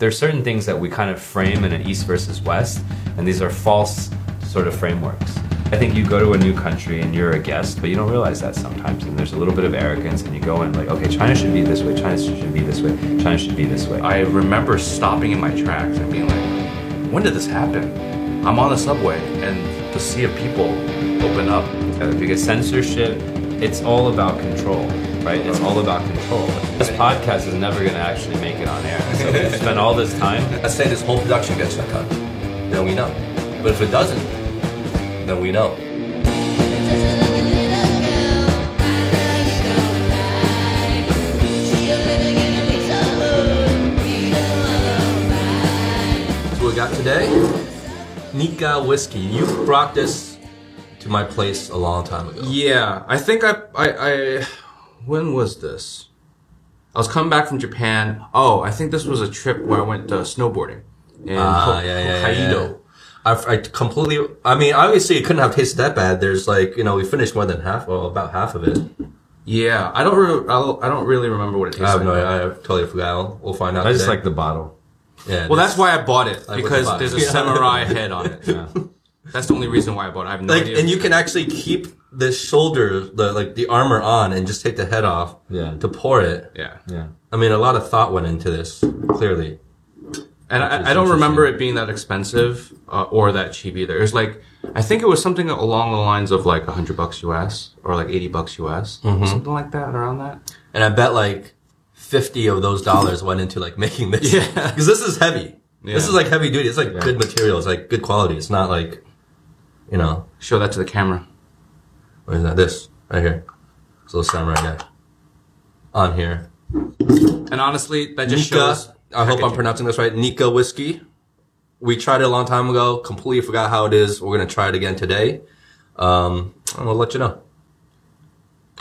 There's certain things that we kind of frame in an East versus West, and these are false sort of frameworks. I think you go to a new country and you're a guest, but you don't realize that sometimes. And there's a little bit of arrogance, and you go in like, okay, China should be this way, China should be this way, China should be this way. I remember stopping in my tracks and being like, when did this happen? I'm on the subway and the sea of people open up. Because censorship, it's all about control, right? It's all about control. This podcast is never going to actually make it on air. So we spend all this time. Let's say this whole production gets shut down. Then we know. But if it doesn't, then we know. So we got today, Nikka whiskey. You brought this to my place a long time ago. Yeah, I think I, I, I, when was this? I was coming back from Japan. Oh, I think this was a trip where I went uh, snowboarding in Ah, Ho- yeah, yeah, yeah, Hokkaido. yeah. I, I completely. I mean, obviously, it couldn't have tasted that bad. There's like, you know, we finished more than half, well, about half of it. Yeah, I don't, re- I don't, I don't really remember what it tastes I have like. no. I totally forgot. I'll- We'll find out. I just today. like the bottle. Yeah. Well, that's why I bought it Like with because the there's a. Yeah. samurai head on it. Yeah. That's the only reason why I bought it. I have no like, idea. and you can actually keep the shoulder, the like the armor on, and just take the head off. Yeah. To pour it. yeah, Yeah. I mean, a lot of thought went into this. Clearly. and I, I don't remember it being that expensive uh, or that cheap either. It was like I think it was something along the lines of like hundred bucks US or like eighty bucks US, Mm-hmm. something like that, around that. And I bet like fifty of those dollars went into like making this. Yeah. Because this is heavy. This is like heavy duty. It's like Yeah. good material. It's like good quality. It's not like, you know, Show that to the camera. what is that? This right here. This little samurai guy. On here. And honestly, that just Nikka. shows. I hope I'm pronouncing this right. Nikka whiskey. We tried it a long time ago. Completely forgot how it is. We're gonna try it again today. Um, and we'll let you know.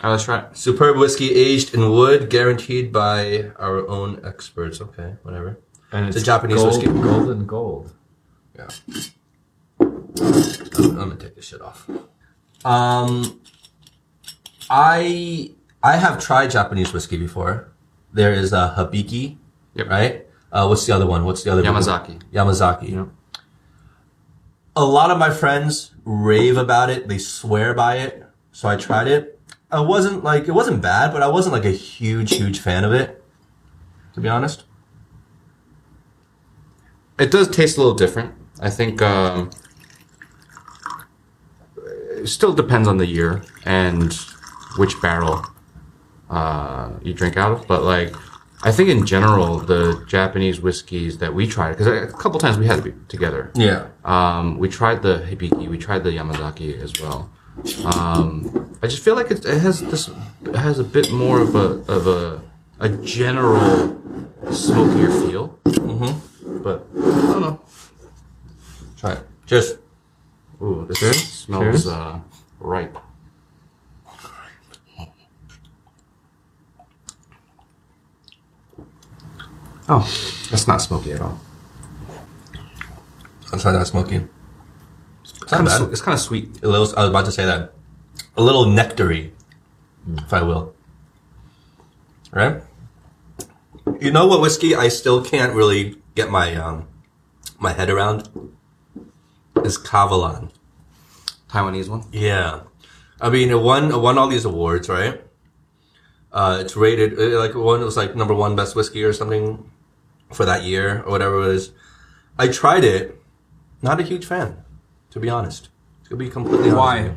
All right, let's try it. Superb whiskey aged in wood, guaranteed by our own experts. Okay, whatever. And It's a Japanese gold, whiskey. Golden gold. Yeah. I'm gonna take this shit off. Um, I I have tried Japanese whiskey before. There is a Hibiki, Yep. right? Uh, what's the other one? What's the other big one? Yamazaki. Yamazaki. Yep. A lot of my friends rave about it. They swear by it. So I tried it. I wasn't like it wasn't bad, but I wasn't like a huge, huge fan of it. To be honest. It does taste a little different. I think um, it still depends on the year and which barrel uh, you drink out of. But like, I think in general, the Japanese whiskeys that we tried, because a couple times we had to be together. Yeah. Um, we tried the Hibiki, we tried the Yamazaki as well. Um, I just feel like it, it has this, it has a bit more of a of a a general smokier feel. Mm-hmm. But I don't know. Try it. Cheers. Ooh, this Cheers. smells Cheers. uh, ripe. Oh, that's not smoky at all. I'm trying not smoky. It's Kind bad. of, it's kind of sweet. A little, I was about to say that. A little nectary, if I will. Right? You know what whiskey I still can't really get my um my head around is Kavalan. Taiwanese one. Yeah, I mean it won it won all these awards, right? Uh, it's rated uh, like one was like number one best whiskey or something for that year or whatever it is. I tried it, not a huge fan, to be honest. To be completely honest. Why?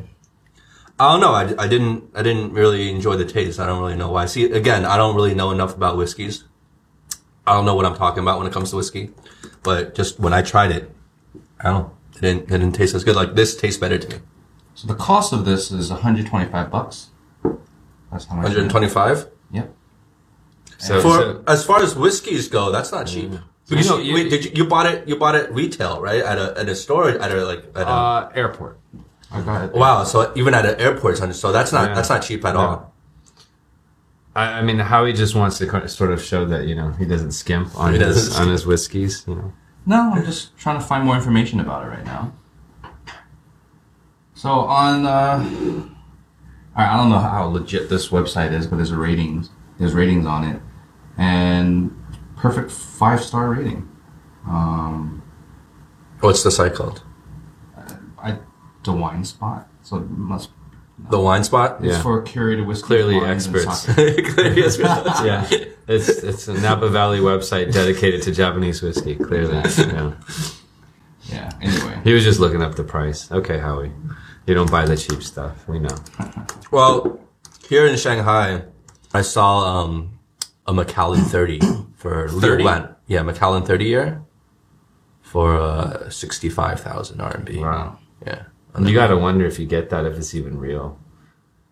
I don't know. I, I didn't I didn't really enjoy the taste. I don't really know why. See, again, I don't really know enough about whiskeys. I don't know what I'm talking about when it comes to whiskey, but just when I tried it, I don't. know. It didn't. It didn't taste as good. Like this tastes better to me. So the cost of this is 125 bucks. That's how much. 125. Yep. So, For so- as far as whiskeys go, that's not cheap. Because You know, you, you- wait, did you, you bought it? You bought it retail, right? At a at a store, at a like at a. Uh, airport. I got it. wow. So even at an airport, so that's not Yeah. that's not cheap at No. all. I, I mean, Howie just wants to sort of show that you know he doesn't skimp on He his doesn't on his whiskeys. You know, No, I'm just trying to find more information about it right now. So on, uh, I I don't know how legit this website is, but there's a ratings. There's ratings on it, and perfect five star rating. Um, What's the site called? I the wine spot, so it must The Wine Spot. it's Yeah. for curated whiskey. Clearly wines, and experts. sake. Yes, yeah, it's it's a Napa Valley website dedicated to Japanese whiskey. Clearly, yeah. Yeah. Anyway, He was just looking up the price. Okay, Howie, you don't buy the cheap stuff. We know. Well, here in Shanghai, I saw um, a Macallan 30 for 30? Liuban. Yeah, Macallan 30 year for uh, 65,000 RMB. Wow. Yeah. You got to wonder if you get that if it's even real,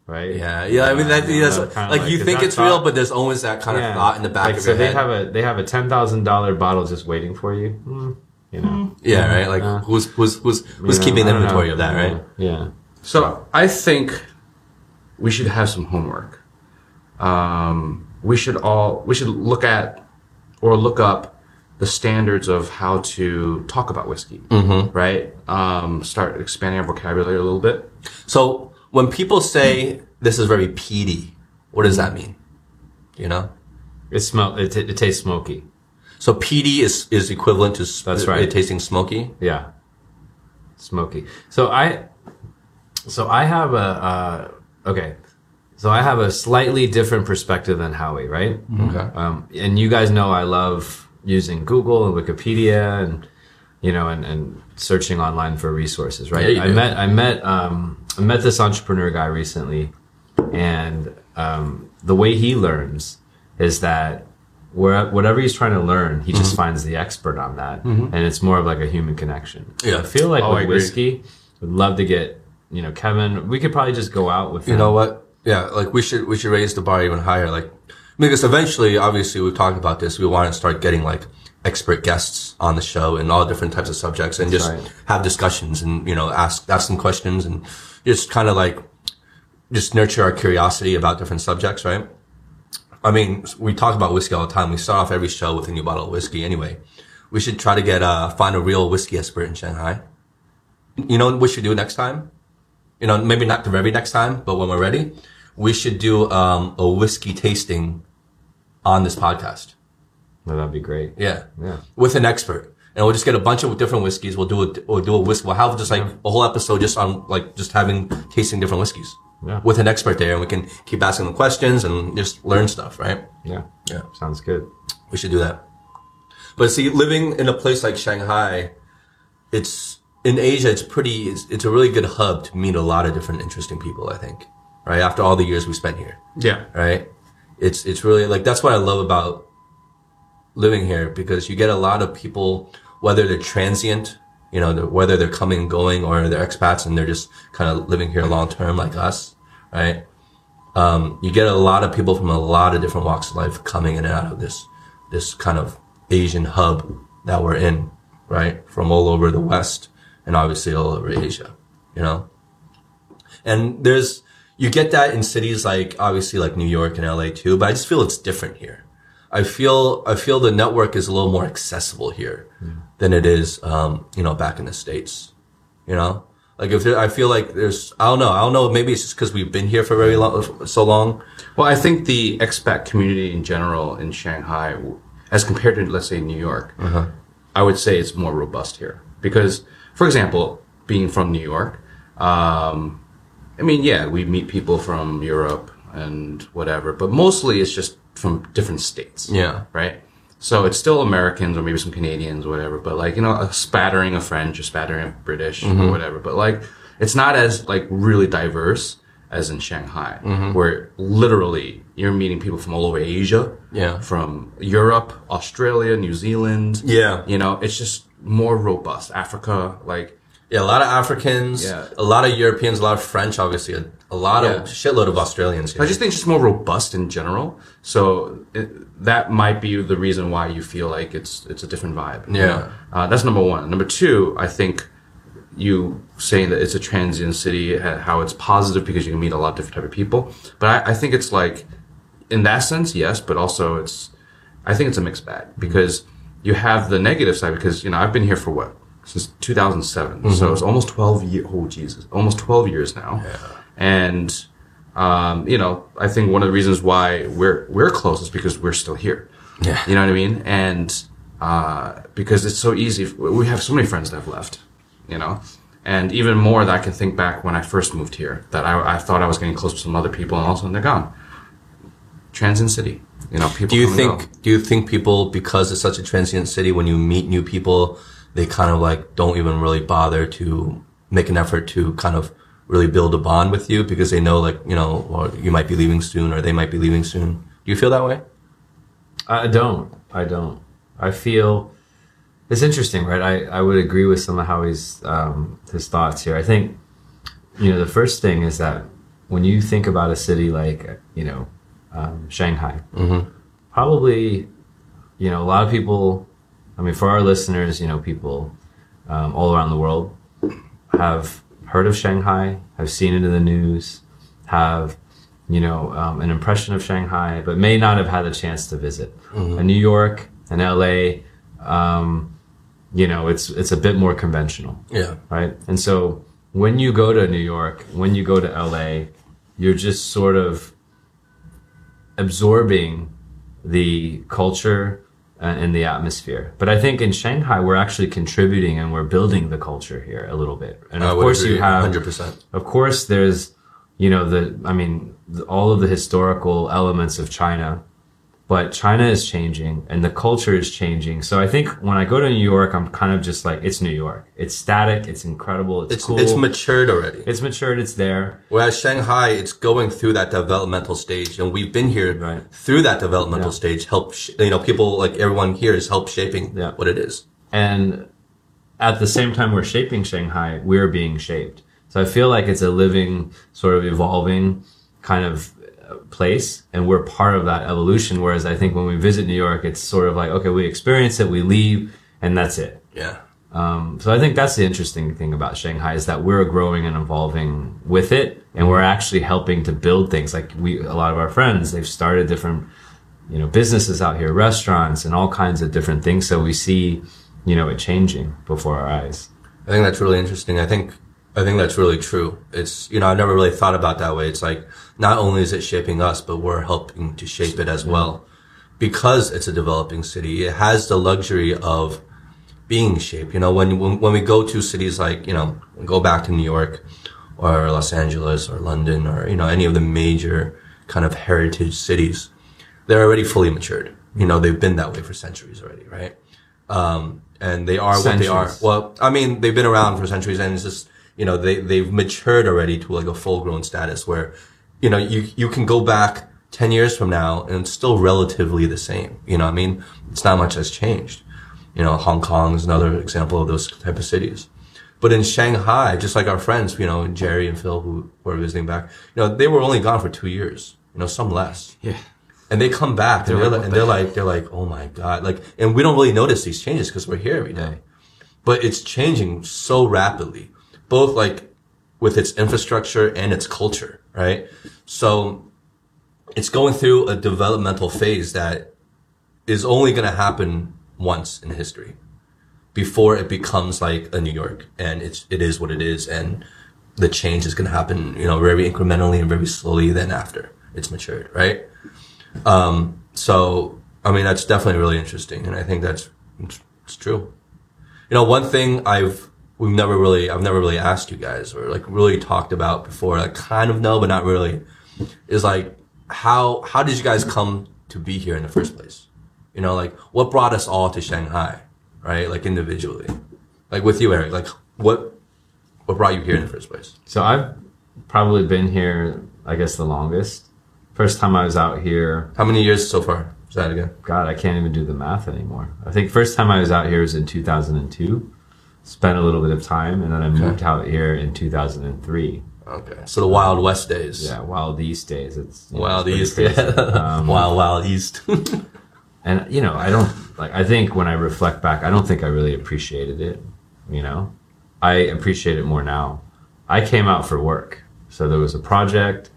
right? Yeah, yeah. I mean, that, Yeah, that's, kinda like, you think that it's real, but there's always that kind of thought in the back like, of so your they have a they have a ten thousand dollar bottle just waiting for you. Hmm, you know, yeah, right. Like, Yeah. who's who's who's who's You know, keeping inventory know. of that, right? Yeah. so I think we should have some homework. Um, we should all we should look at or look up the standards of how to talk about whiskey, mm-hmm. right? Um, start expanding our vocabulary a little bit. So when people say this is very peaty, what does that mean? You know. It smell. It, it tastes smoky. So peaty is is equivalent to s- That's right. it tasting smoky. Yeah. Smoky. So I, so I have a, uh, okay. So I have a slightly different perspective than Howie, right? Okay. Um, and you guys know I love using Google and Wikipedia and, you know, and, and searching online for resources, right? Yeah, I do. met, I met, um, I met this entrepreneur guy recently and, um, the way he learns is that where, whatever he's trying to learn, he Mm-hmm. just finds the expert on that. And it's more of like a human connection. Yeah. I feel like Oh, with whiskey, would love to get, you know, Kevin, we could probably just go out with You him. know what? Yeah, like we should we should raise the bar even higher. Like because eventually, obviously, we've talked about this. We want to start getting like expert guests on the show and all different types of subjects, and just right. have discussions and you know ask ask some questions and just kind of like just nurture our curiosity about different subjects, right? I mean, we talk about whiskey all the time. We start off every show with a new bottle of whiskey. Anyway, we should try to get uh find a real whiskey expert in Shanghai. You know what we should do next time? You know, maybe not the very next time, but when we're ready, we should do um, a whiskey tasting on this podcast. That'd be great. Yeah, Yeah. with an expert, and we'll just get a bunch of different whiskeys. We'll do a we'll do a whiskey. We'll have just like a whole episode just on like just having tasting different whiskeys Yeah. with an expert there, and we can keep asking them questions and just learn stuff. Right? Yeah. Yeah. Sounds good. We should do that. But see, living in a place like Shanghai, it's in Asia. It's pretty. It's, it's a really good hub to meet a lot of different interesting people. I think, right? After all the years we spent here, Yeah. right? It's it's really like that's what I love about living here because you get a lot of people, whether they're transient, you know, whether they're coming and going or they're expats and they're just kind of living here long term like us, right? Um, you get a lot of people from a lot of different walks of life coming in and out of this this kind of Asian hub that we're in, right? From all over the West and obviously all over Asia, you know. And there's you get that in cities like obviously like New York and LA too, but I just feel it's different here. I feel I feel the network is a little more accessible here than it is um, you know back in the states. You know, like if there, I feel like there's I don't know I don't know maybe it's just because we've been here for very long so long. Well, I think the expat community in general in Shanghai, as compared to let's say New York, I would say it's more robust here because, for example, being from New York, um, I mean, yeah, we meet people from Europe and whatever, but mostly it's just from different states. Yeah. Right. So it's still Americans or maybe some Canadians, or whatever, but like, you know, a spattering of French, a spattering of British or whatever. But like, it's not as like really diverse as in Shanghai, mm-hmm. where literally you're meeting people from all over Asia. Yeah. From Europe, Australia, New Zealand. Yeah. You know, it's just more robust. Africa, like, Yeah, a lot of Africans, Yeah. a lot of Europeans, a lot of French, obviously, a, a lot Yeah. of shitload of Australians. Here. I just think it's just more robust in general. So it, that might be the reason why you feel like it's it's a different vibe. Yeah. uh, that's number one. Number two, I think you saying that it's a transient city, how it's positive because you can meet a lot of different type of people. But I, I think it's like, in that sense, yes, but also it's, I think it's a mixed bag because you have the negative side because you know I've been here for what since 2007, so it's almost 12 years. Oh Jesus, almost 12 years now, Yeah. and um, you know I think one of the reasons why we're we're close is because we're still here. Yeah. You know what I mean? And uh, because it's so easy, we have so many friends that have left. You know, and even more that I can think back when I first moved here that I, I thought I was getting close to some other people, and all of a sudden they're gone. Transient city. You know, people. Do you think? Do you think people, because it's such a transient city, when you meet new people, they kind of like don't even really bother to make an effort to kind of really build a bond with you because they know, like you know, or you might be leaving soon, or they might be leaving soon. Do you feel that way? I don't. I don't. I feel it's interesting, right? I, I would agree with some of Howie's um, his thoughts here. I think you know the first thing is that when you think about a city like you know um, Shanghai, mm-hmm. probably you know a lot of people. I mean, for our listeners, you know, people um, all around the world have heard of Shanghai, have seen it in the news, have you know um, an impression of Shanghai, but may not have had a chance to visit. A New York, an LA, um, you know, it's it's a bit more conventional, Yeah. right? And so when you go to New York, when you go to LA, you're just sort of absorbing the culture uh, and the atmosphere. But I think in Shanghai, we're actually contributing and we're building the culture here a little bit. And of course, agree, you have 100%. of course, there's, you know, the, I mean, all of the historical elements of China, but China is changing and the culture is changing. So I think when I go to New York, I'm kind of just like, it's New York. It's static. It's incredible. It's, It's cool. it's matured already. it's matured. It's there. Whereas Shanghai, it's going through that developmental stage, and we've been here Right. through that developmental Yeah. stage. Help, sh- you know, people like everyone here is help shaping Yeah. what it is. And at the same time we're shaping Shanghai, we're being shaped. So I feel like it's a living, sort of evolving kind of place, and we're part of that evolution. Whereas I think when we visit New York, it's sort of like, okay, we experience it, we leave, and that's it. Yeah. Um, so I think that's the interesting thing about Shanghai is that we're growing and evolving with it, and we're actually helping to build things. Like we, a lot of our friends, they've started different, you know, businesses out here, restaurants, and all kinds of different things. So we see, you know, it changing before our eyes. I think that's really interesting. I think I think that's really true. It's you know I've never really thought about that way. It's like not only is it shaping us, but we're helping to shape it as well, because it's a developing city. It has the luxury of being shaped. You know, when when, when we go to cities like you know go back to New York or Los Angeles or London or you know any of the major kind of heritage cities, they're already fully matured. You know, they've been that way for centuries already, right? Um, and they are what they are. Well, I mean, they've been around for centuries, and it's just you know they they've matured already to like a full grown status where you know you you can go back ten years from now and it's still relatively the same. You know, what I mean, it's not much has changed. You know, Hong Kong is another example of those type of cities. But in Shanghai, just like our friends, you know, Jerry and Phil who were visiting back, you know, they were only gone for two years. You know, some less Yeah. and they come back and They're they're, like, like, and they're like they're like oh my god like and we don't really notice these changes because we're here every day but it's changing so rapidly both like with its infrastructure and its culture right so it's going through a developmental phase that is only going to happen once in history before it becomes like a new york and it's it is what it is and the change is going to happen you know very incrementally and very slowly then after it's matured right um, so, I mean, that's definitely really interesting, and I think that's it's, it's true. You know, one thing I've we've never really I've never really asked you guys or like really talked about before, I kind of know but not really, is like how how did you guys come to be here in the first place? You know, like what brought us all to Shanghai, right? Like individually, like with you, Aric. Like what what brought you here in the first place? So I've probably been here, I guess, the longest. First time I was out here, How many years so far? Is that again? God, I can't even do the math anymore. I think first time I was out here was in 2002. Spent a little bit of time, and then I moved out here in 2003. Okay, so the Wild West days. Yeah, Wild East days. It's you know, Wild it's East. Yeah. Um, wild Wild East. and you know, I don't like. I think when I reflect back, I don't think I really appreciated it. You know, I appreciate it more now. I came out for work, so there was a project,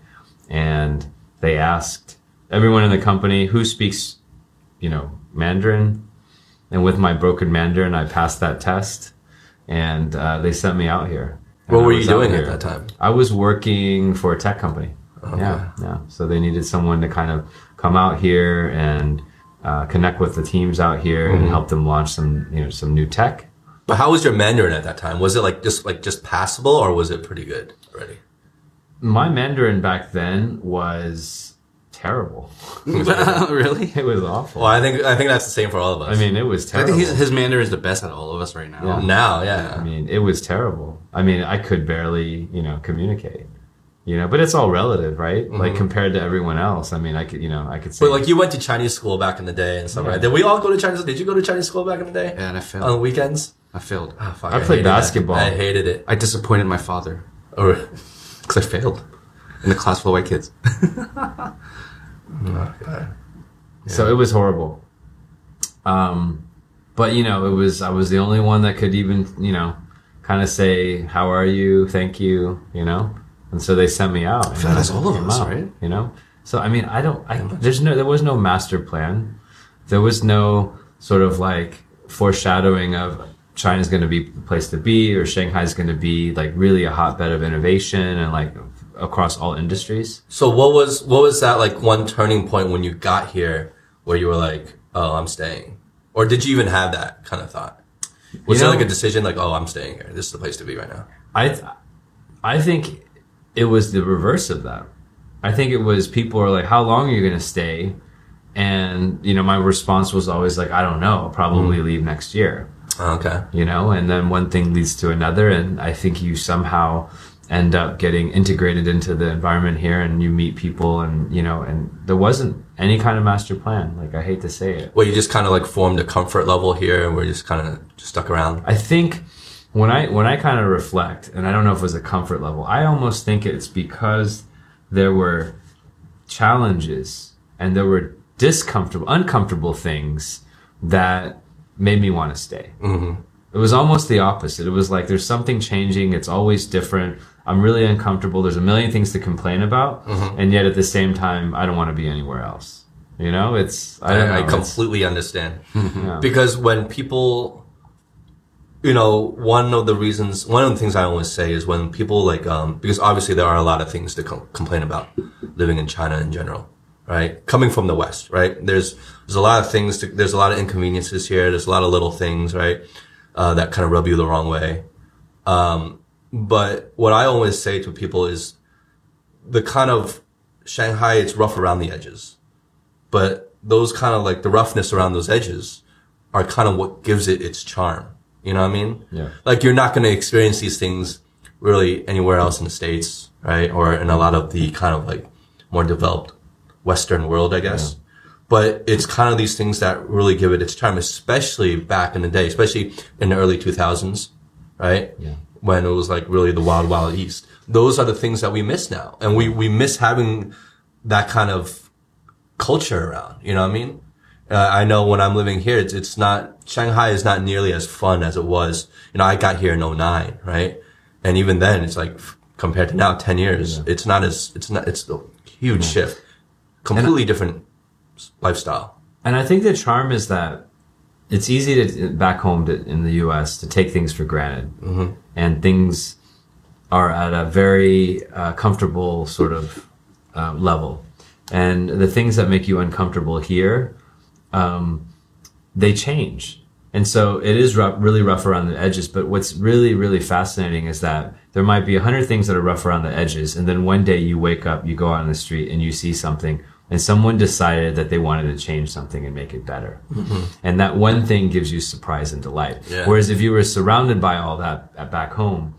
and they asked everyone in the company who speaks, you know, Mandarin, and with my broken Mandarin, I passed that test, and uh, they sent me out here. What were you doing at that time? I was working for a tech company. Yeah, yeah. So they needed someone to kind of come out here and uh, connect with the teams out here and help them launch some you know some new tech. But how was your Mandarin at that time? Was it like just like just passable, or was it pretty good already? My Mandarin back then was terrible. really? It was awful. Well, I think I think that's the same for all of us. I mean, it was terrible. I think his, his Mandarin is the best out of all of us right now. Yeah. now, yeah. I mean, it was terrible. I mean, I could barely, you know, communicate. You know, but it's all relative, right? Like mm-hmm. compared to everyone else. I mean, I could, you know, I could say. But like you went to Chinese school back in the day and stuff, Yeah. right? Did we all go to Chinese? Did you go to Chinese school back in the day? Yeah, and I failed. On the weekends? I failed. Oh, fuck, I played hated that. basketball. I hated it. I disappointed my father oh, Or, because I failed in the class full of white kids. So it was horrible. Um, but you know, it was I was the only one that could even you know, kind of say how are you, thank you, you know, and so they sent me out. that's all of us, out, right? You know, so I mean, I don't. I, there's no. There was no master plan. There was no sort of like foreshadowing of China's going to be the place to be or Shanghai's going to be like really a hotbed of innovation and like across all industries. so what was what was that like one turning point when you got here where you were like, oh, I'm staying, or did you even have that kind of thought? Was You know- like a decision like, oh, I'm staying here. This is the place to be right now. I, th- I think it was the reverse of that. I think it was people are like, "How long are you going to stay?" And you know, my response was always like, "I don't know. I'll probably mm-hmm. leave next year." Okay. You know, and then one thing leads to another, and I think you somehow end up getting integrated into the environment here, and you meet people, and you know, and there wasn't any kind of master plan. Like I hate to say it. Well, you just kind of like formed a comfort level here, and we're just kind of just stuck around. I think when I when I kind of reflect, and I don't know if it was a comfort level, I almost think it's because there were challenges and there were discomfortable, uncomfortable things that made me want to stay. Mm-hmm. It was almost the opposite. It was like there's something changing. It's always different. I'm really uncomfortable. There's a million things to complain about, and yet at the same time, I don't want to be anywhere else. You know, it's I don't know. I, I it's- completely understand. Yeah. Because when people, you know, one of the reasons, one of the things I always say is when people like, um, because obviously there are a lot of things to com- complain about living in China in general, right? Coming from the West, right? There's, there's a lot of things to, there's a lot of inconveniences here. There's a lot of little things, right? Uh, that kind of rub you the wrong way. Um, but what I always say to people is the kind of Shanghai, it's rough around the edges but those kind of like the roughness around those edges are kind of what gives it its charm. You know what I mean? Yeah. Like you're not going to experience these things really anywhere else in the States, right? Or in a lot of the kind of like more developed Western world, I guess. But it's kind of these things that really give it its charm, especially back in the day, especially in the early 2000s, right? Yeah. When it was like really the wild, wild east. Those are the things that we miss now. And we, we miss having that kind of culture around. You know what I mean? Uh, I know when I'm living here, it's, it's not, Shanghai is not nearly as fun as it was. You know, I got here in 09, right? And even then, it's like, compared to now, 10 years, it's not as, it's not, it's a huge shift. Completely different lifestyle. And I think the charm is that it's easy to back home to, in the U.S. to take things for granted, and things are at a very uh, comfortable sort of uh, level. And the things that make you uncomfortable here, um, they change. And so it is rough, really rough around the edges. But what's really, really fascinating is that there might be a hundred things that are rough around the edges. And then one day you wake up, you go out on the street and you see something and someone decided that they wanted to change something and make it better. Mm-hmm. And that one thing gives you surprise and delight. Yeah. Whereas if you were surrounded by all that at back home,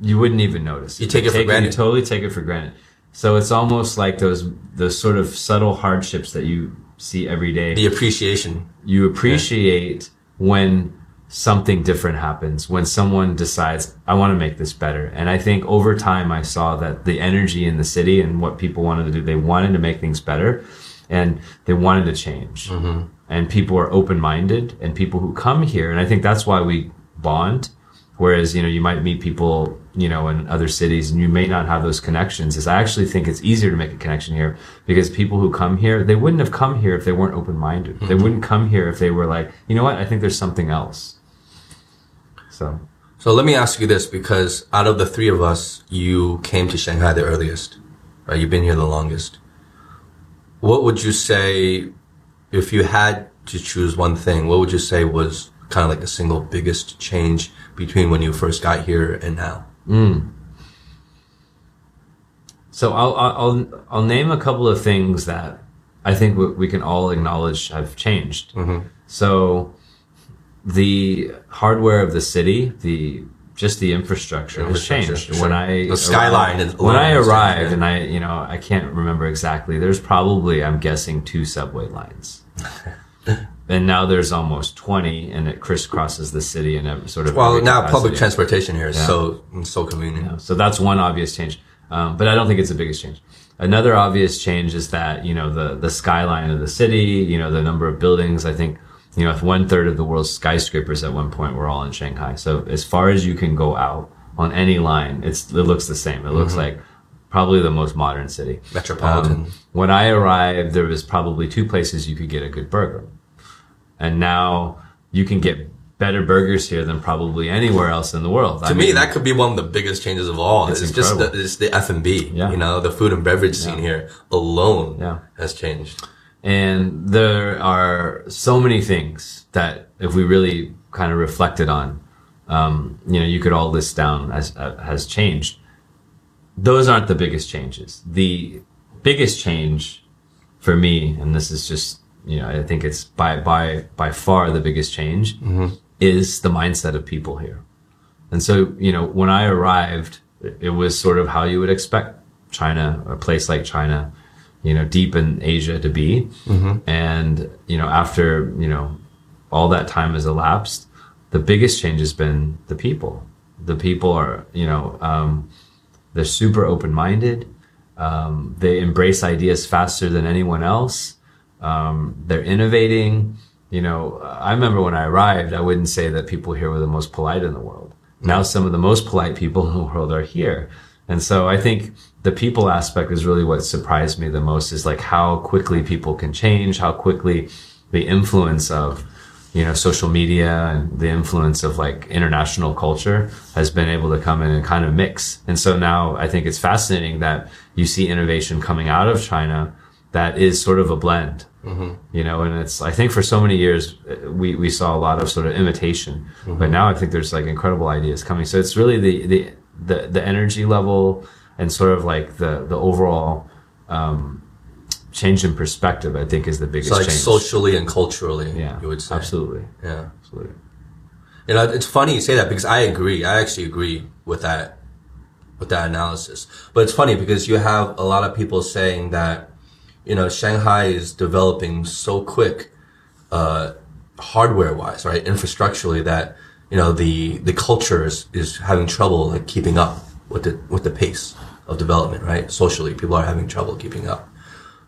you wouldn't even notice. You take it for granted. You totally take it for granted. So it's almost like those those sort of subtle hardships that you see every day. The appreciation. you appreciate when something different happens, when someone decides, I want to make this better. And I think over time I saw that the energy in the city and what people wanted to do, they wanted to make things better and they wanted to change. Mm-hmm. And people are open minded and people who come here, and I think that's why we bond. Whereas, you know, you might meet people, you know, in other cities and you may not have those connections. Is I actually think it's easier to make a connection here because people who come here, they wouldn't have come here if they weren't open minded. Mm-hmm. They wouldn't come here if they were like, you know what, I think there's something else. So So let me ask you this, because out of the three of us, you came to Shanghai the earliest, right? You've been here the longest. What would you say if you had to choose one thing, what would you say was kind of like the single biggest change between when you first got here and now? Hmm. So I'll, I'll I'll name a couple of things that I think we, we can all acknowledge have changed. Mm-hmm. So the hardware of the city, the just the infrastructure, has changed. sure. When I The skyline is- when I arrived, and I you know I can't remember exactly. There's probably I'm guessing two subway lines. And now there's almost 20 and it crisscrosses the city and sort of Well, now capacity. public transportation here is so so convenient. So that's one obvious change. Um, but I don't think it's the biggest change. Another obvious change is that, you know, the, the skyline of the city, you know, the number of buildings, I think, you know, if one third of the world's skyscrapers at one point were all in Shanghai. So as far as you can go out on any line, it's, it looks the same. It looks like probably the most modern city. Metropolitan. Um, when I arrived, there was probably two places you could get a good burger. And now you can get better burgers here than probably anywhere else in the world. To me, that could be one of the biggest changes of all. It's, It's just the, it's the F and B. Yeah. You know, the food and beverage scene here alone Yeah. has changed. And there are so many things that if we really kind of reflected on, um, you know, you could all list down as uh, has changed. Those aren't the biggest changes. The biggest change for me, and this is just, you know, I think it's by, by, by far the biggest change is the mindset of people here. And so, you know, when I arrived, it it was sort of how you would expect China, a place like China, you know, deep in Asia to be. And, you know, after, you know, all that time has elapsed, the biggest change has been the people. The people are, you know, um, they're super open minded. Um, they embrace ideas faster than anyone else. Um, they're innovating. You know, I remember when I arrived, I wouldn't say that people here were the most polite in the world. Now some of the most polite people in the world are here. And so I think the people aspect is really what surprised me the most is like how quickly people can change, how quickly the influence of, you know, social media and the influence of like international culture has been able to come in and kind of mix. And so now I think it's fascinating that you see innovation coming out of China that is sort of a blend you know and it's i think for so many years uh, we we saw a lot of sort of imitation. But now i think there's like incredible ideas coming. So it's really the the the, the energy level and sort of like the the overall um change in perspective i think is the biggest So like change socially and culturally, yeah you would say. absolutely Yeah. absolutely You know, it's funny you say that because I agree. I actually agree with that, with that analysis. But it's funny because you have a lot of people saying that, you know, Shanghai is developing so quick, uh, hardware wise, right? Infrastructurally that, you know, the, the culture is, is having trouble like keeping up with the, with the pace of development, right? Socially, people are having trouble keeping up.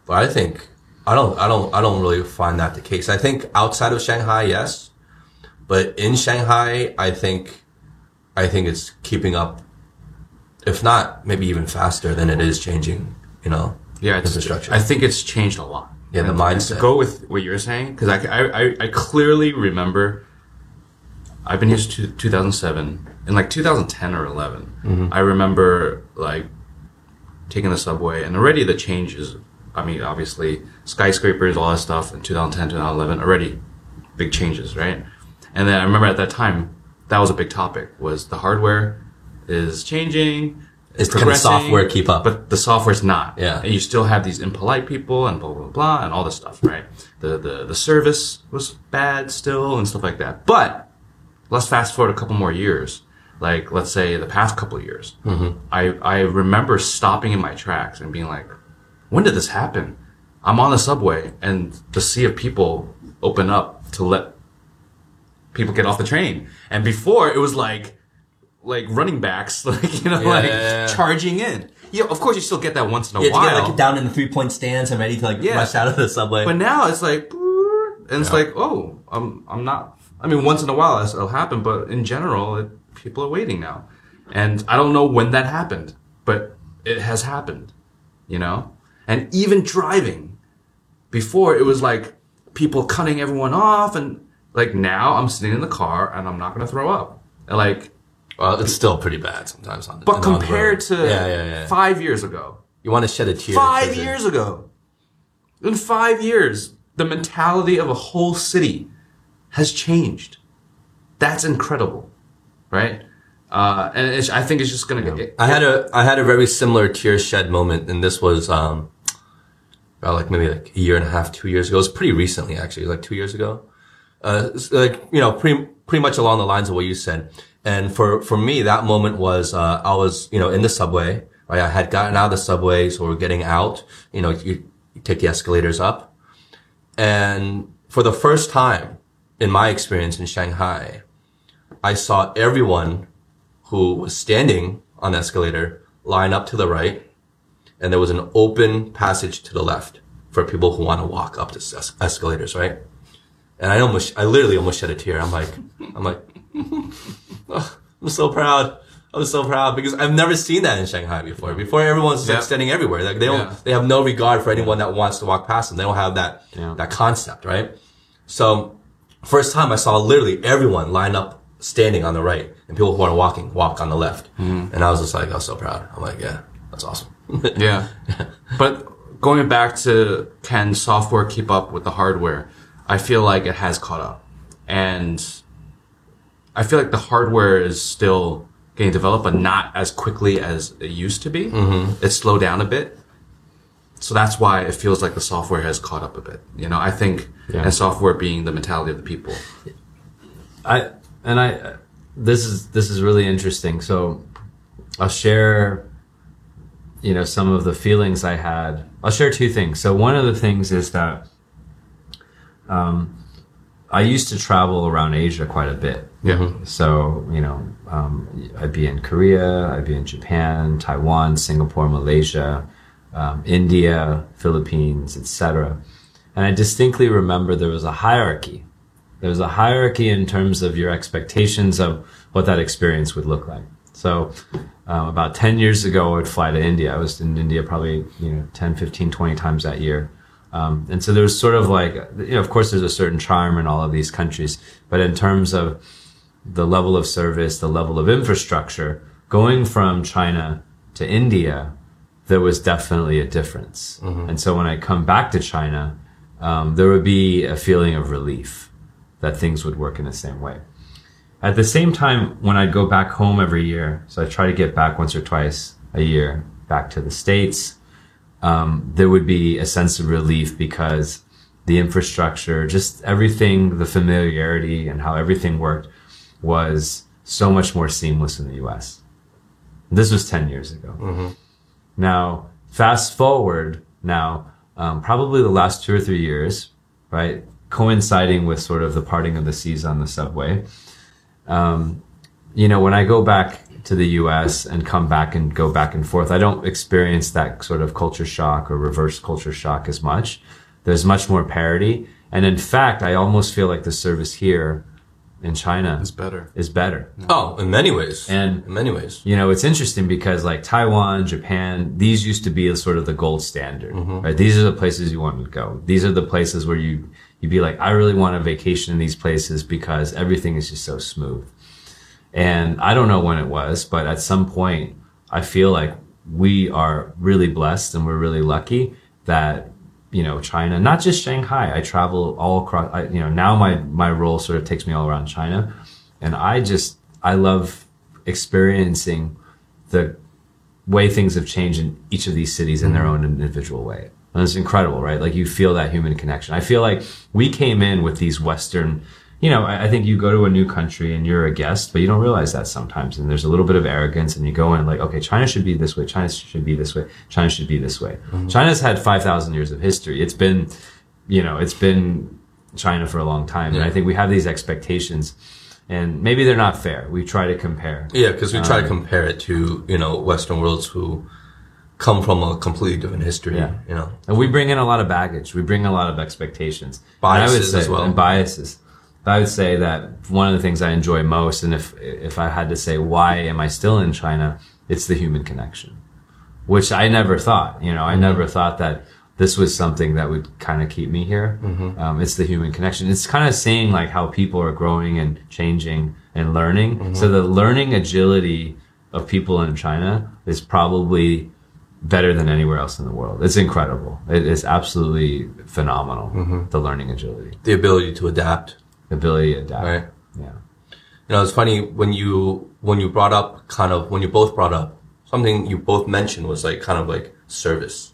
But I think, I don't, I don't, I don't really find that the case. I think outside of Shanghai, yes. But in Shanghai, I think, I think it's keeping up, if not maybe even faster than it is changing. You know, Yeah, infrastructure. I think it's changed a lot. Yeah, the mindset. Go with what you're saying, because I, I, I clearly remember. I've been here since 2007. In like 2010 or 11, Mm-hmm. I remember like taking the subway, and already the changes. I mean, obviously skyscrapers, all that stuff in 2010, 2011, already big changes, right? And then I remember at that time, that was a big topic. Was the hardware is changing? It's can the software keep up? But the software's not. Yeah. And you still have these impolite people and blah blah blah and all this stuff, right? The the the service was bad still and stuff like that. But let's fast forward a couple more years. Like let's say the past couple of years. Mm-hmm. I I remember stopping in my tracks and being like, when did this happen? I'm on the subway and the sea of people open up to let people get off the train. And before it was like like running backs, like you know, Yeah, like yeah, yeah. charging in. Yeah, of course you still get that once in a yeah, while. get like down in the three point stands and ready to like Yeah. rush out of the subway. But now it's like, and it's Yeah. like, oh, I'm, I'm not. I mean, once in a while it'll happen, but in general, it, people are waiting now, and I don't know when that happened, but it has happened, you know. And even driving, before it was like people cutting everyone off, and like now I'm sitting in the car and I'm not gonna throw up, and like. well, it's still pretty bad sometimes. On, But on the compared to yeah, yeah, yeah. five years ago, you want to shed a tear. five years ago. In five years, the mentality of a whole city has changed. That's incredible, right? Uh, and it's, I think it's just gonna get. I had a I had a very similar tear shed moment, and this was um, about like maybe like a year and a half, two years ago. It was pretty recently, actually, like two years ago. Uh, like you know, pretty pretty much along the lines of what you said. And for for me, that moment was uh, I was you know in the subway. Right, I had gotten out of the subway, so we're getting out. You know, you, you take the escalators up, and for the first time in my experience in Shanghai, I saw everyone who was standing on the escalator line up to the right, and there was an open passage to the left for people who want to walk up the es- escalators, right? And I almost, I literally almost shed a tear. I'm like, I'm like, "Oh, I'm so proud. I'm so proud because I've never seen that in Shanghai before. Before everyone's just Yeah. like standing everywhere. Like they don't, Yeah. they have no regard for anyone that wants to walk past them. They don't have that, Yeah. that concept, right? So first time I saw literally everyone line up standing on the right and people who are walking walk on the left. And I was just like, I was so proud. I'm like, yeah, that's awesome. Yeah. but going back to can software keep up with the hardware? I feel like it has caught up. And I feel like the hardware is still getting developed, but not as quickly as it used to be. Mm-hmm. It's slowed down a bit. So that's why it feels like the software has caught up a bit. You know, I think, Yeah. and software being the mentality of the people. I and I this is this is really interesting. So I'll share you know some of the feelings I had. I'll share two things. So one of the things is that um, I used to travel around Asia quite a bit. Yeah. So you know, um, I'd be in Korea, I'd be in Japan, Taiwan, Singapore, Malaysia, um, India, Philippines, etc. And I distinctly remember there was a hierarchy. There was a hierarchy in terms of your expectations of what that experience would look like. So um, about 10 years ago, I would fly to India. I was in India probably, you know, 10, 15, 20 times that year. Um, and so there was sort of like, you know, of course, there's a certain charm in all of these countries, but in terms of the level of service, the level of infrastructure, going from China to India, there was definitely a difference. And so when I come back to China, um, there would be a feeling of relief that things would work in the same way. At the same time, when I'd go back home every year, so I try to get back once or twice a year back to the States, um, there would be a sense of relief because the infrastructure, just everything, the familiarity and how everything worked was so much more seamless in the US. This was 10 years ago. Now, fast forward now, um, probably the last two or three years, right? Coinciding with sort of the parting of the seas on the subway. Um, you know, when I go back to the US and come back and go back and forth, I don't experience that sort of culture shock or reverse culture shock as much. There's much more parity. And in fact, I almost feel like the service here in China It's better. is better. Oh, in many ways. And in many ways. you know, it's interesting because like Taiwan, Japan, these used to be sort of the gold standard, mm-hmm. right? These are the places you want to go. These are the places where you, you'd be like, I really want a vacation in these places because everything is just so smooth. And I don't know when it was, but at some point, I feel like we are really blessed and we're really lucky that, you know, China, not just Shanghai, I travel all across, I, you know, now my, my role sort of takes me all around China. And I just, I love experiencing the way things have changed in each of these cities in their mm-hmm. own individual way. And it's incredible, right? Like you feel that human connection. I feel like we came in with these Western, you know, I I think you go to a new country and you're a guest, but you don't realize that sometimes. And there's a little bit of arrogance and you go in like, okay, China should be this way. China should be this way. China should be this way. China's had 5,000 years of history. It's been, you know, it's been China for a long time. And I think we have these expectations and maybe they're not fair. We try to compare. Yeah, because we try Um, to compare it to you know Western worlds who come from a completely different history. Yeah. You know, And we bring in a lot of baggage. We bring a lot of expectations. And I would Biases say, as well. And biases. I would say that one of the things I enjoy most, and if if I had to say why am I still in China, it's the human connection, which I never thought. You know, I mm-hmm. never thought that this was something that would kind of keep me here. Mm-hmm. Um, it's the human connection. It's kind of seeing like how people are growing and changing and learning. Mm-hmm. So the learning agility of people in China is probably better than anywhere else in the world. It's incredible. It is absolutely phenomenal. The learning agility, The ability to adapt. Ability to adapt. Right. Yeah. You know, it's funny when you when you brought up kind of when you both brought up something you both mentioned was like kind of like service,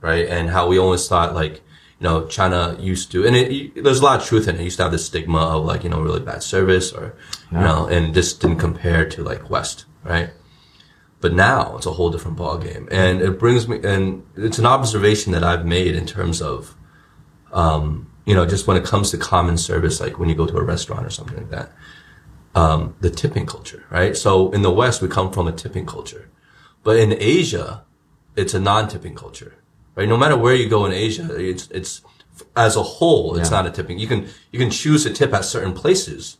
right? And how we always thought like you know China used to, and it, there's a lot of truth in it. It used to have this stigma of like you know really bad service or you know, and this didn't compare to like West, right? But now it's a whole different ball game, and it brings me, and it's an observation that I've made in terms of, um, you know, just when it comes to common service, like when you go to a restaurant or something like that um, the tipping culture, right? So in the West, we come from a tipping culture, but in Asia, it's a non-tipping culture, right? No matter where you go in Asia, it's it's as a whole, it's Yeah. not a tipping. You can you can choose to tip at certain places,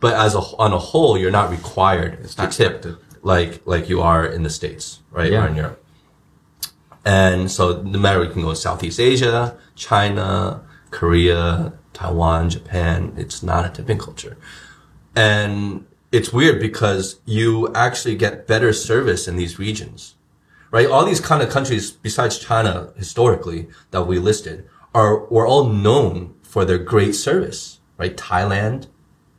but as a on a whole, you're not required to not tip expected. like like you are in the states, right? Yeah. Or in Europe. And so no matter you can go to Southeast Asia, China, Korea, Taiwan, Japan, it's not a tipping culture. And it's weird because you actually get better service in these regions, right? All these kind of countries besides China historically that we listed are, were all known for their great service, right? Thailand,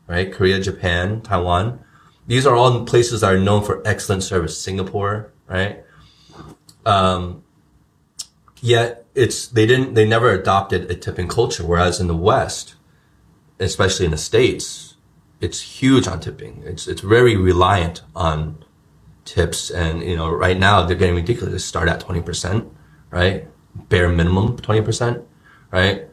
right? Korea, Japan, Taiwan. These are all places that are known for excellent service. Singapore, right? Um, yet it's, they didn't, they never adopted a tipping culture. Whereas in the West, especially in the States, it's huge on tipping. It's, it's very reliant on tips. And, you know, right now they're getting ridiculous. They start at 20%, right? Bare minimum 20%, right?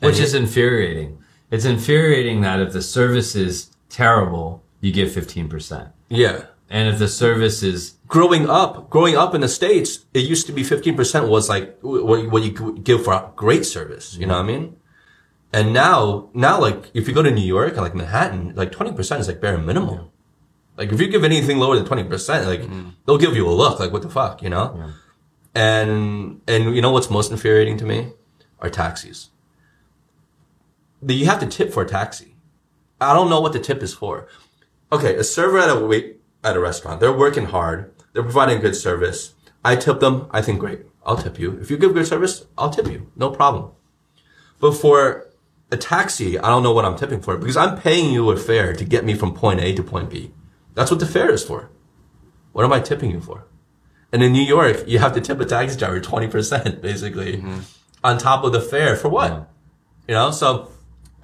Which And is infuriating. It's infuriating that if the service is terrible, you give 15%. Yeah. And if the service is growing up, growing up in the States, it used to be 15% was like what, what you give for great service. You know what I mean? And now, now, like, if you go to New York and like Manhattan, like 20% is like bare minimum. Like, if you give anything lower than 20%, like, mm-hmm. they'll give you a look, like, what the fuck, you know? And, and you know what's most infuriating to me? Are taxis. The- You have to tip for a taxi. I don't know what the tip is for. Okay, a server at a wait at a restaurant, they're working hard. They're providing good service. I tip them. I think great. I'll tip you. If you give good service, I'll tip you. No problem. But for a taxi, I don't know what I'm tipping for because I'm paying you a fare to get me from point A to point B. That's what the fare is for. What am I tipping you for? And in New York, you have to tip a taxi driver 20% basically mm-hmm. on top of the fare for what? Mm. You know, so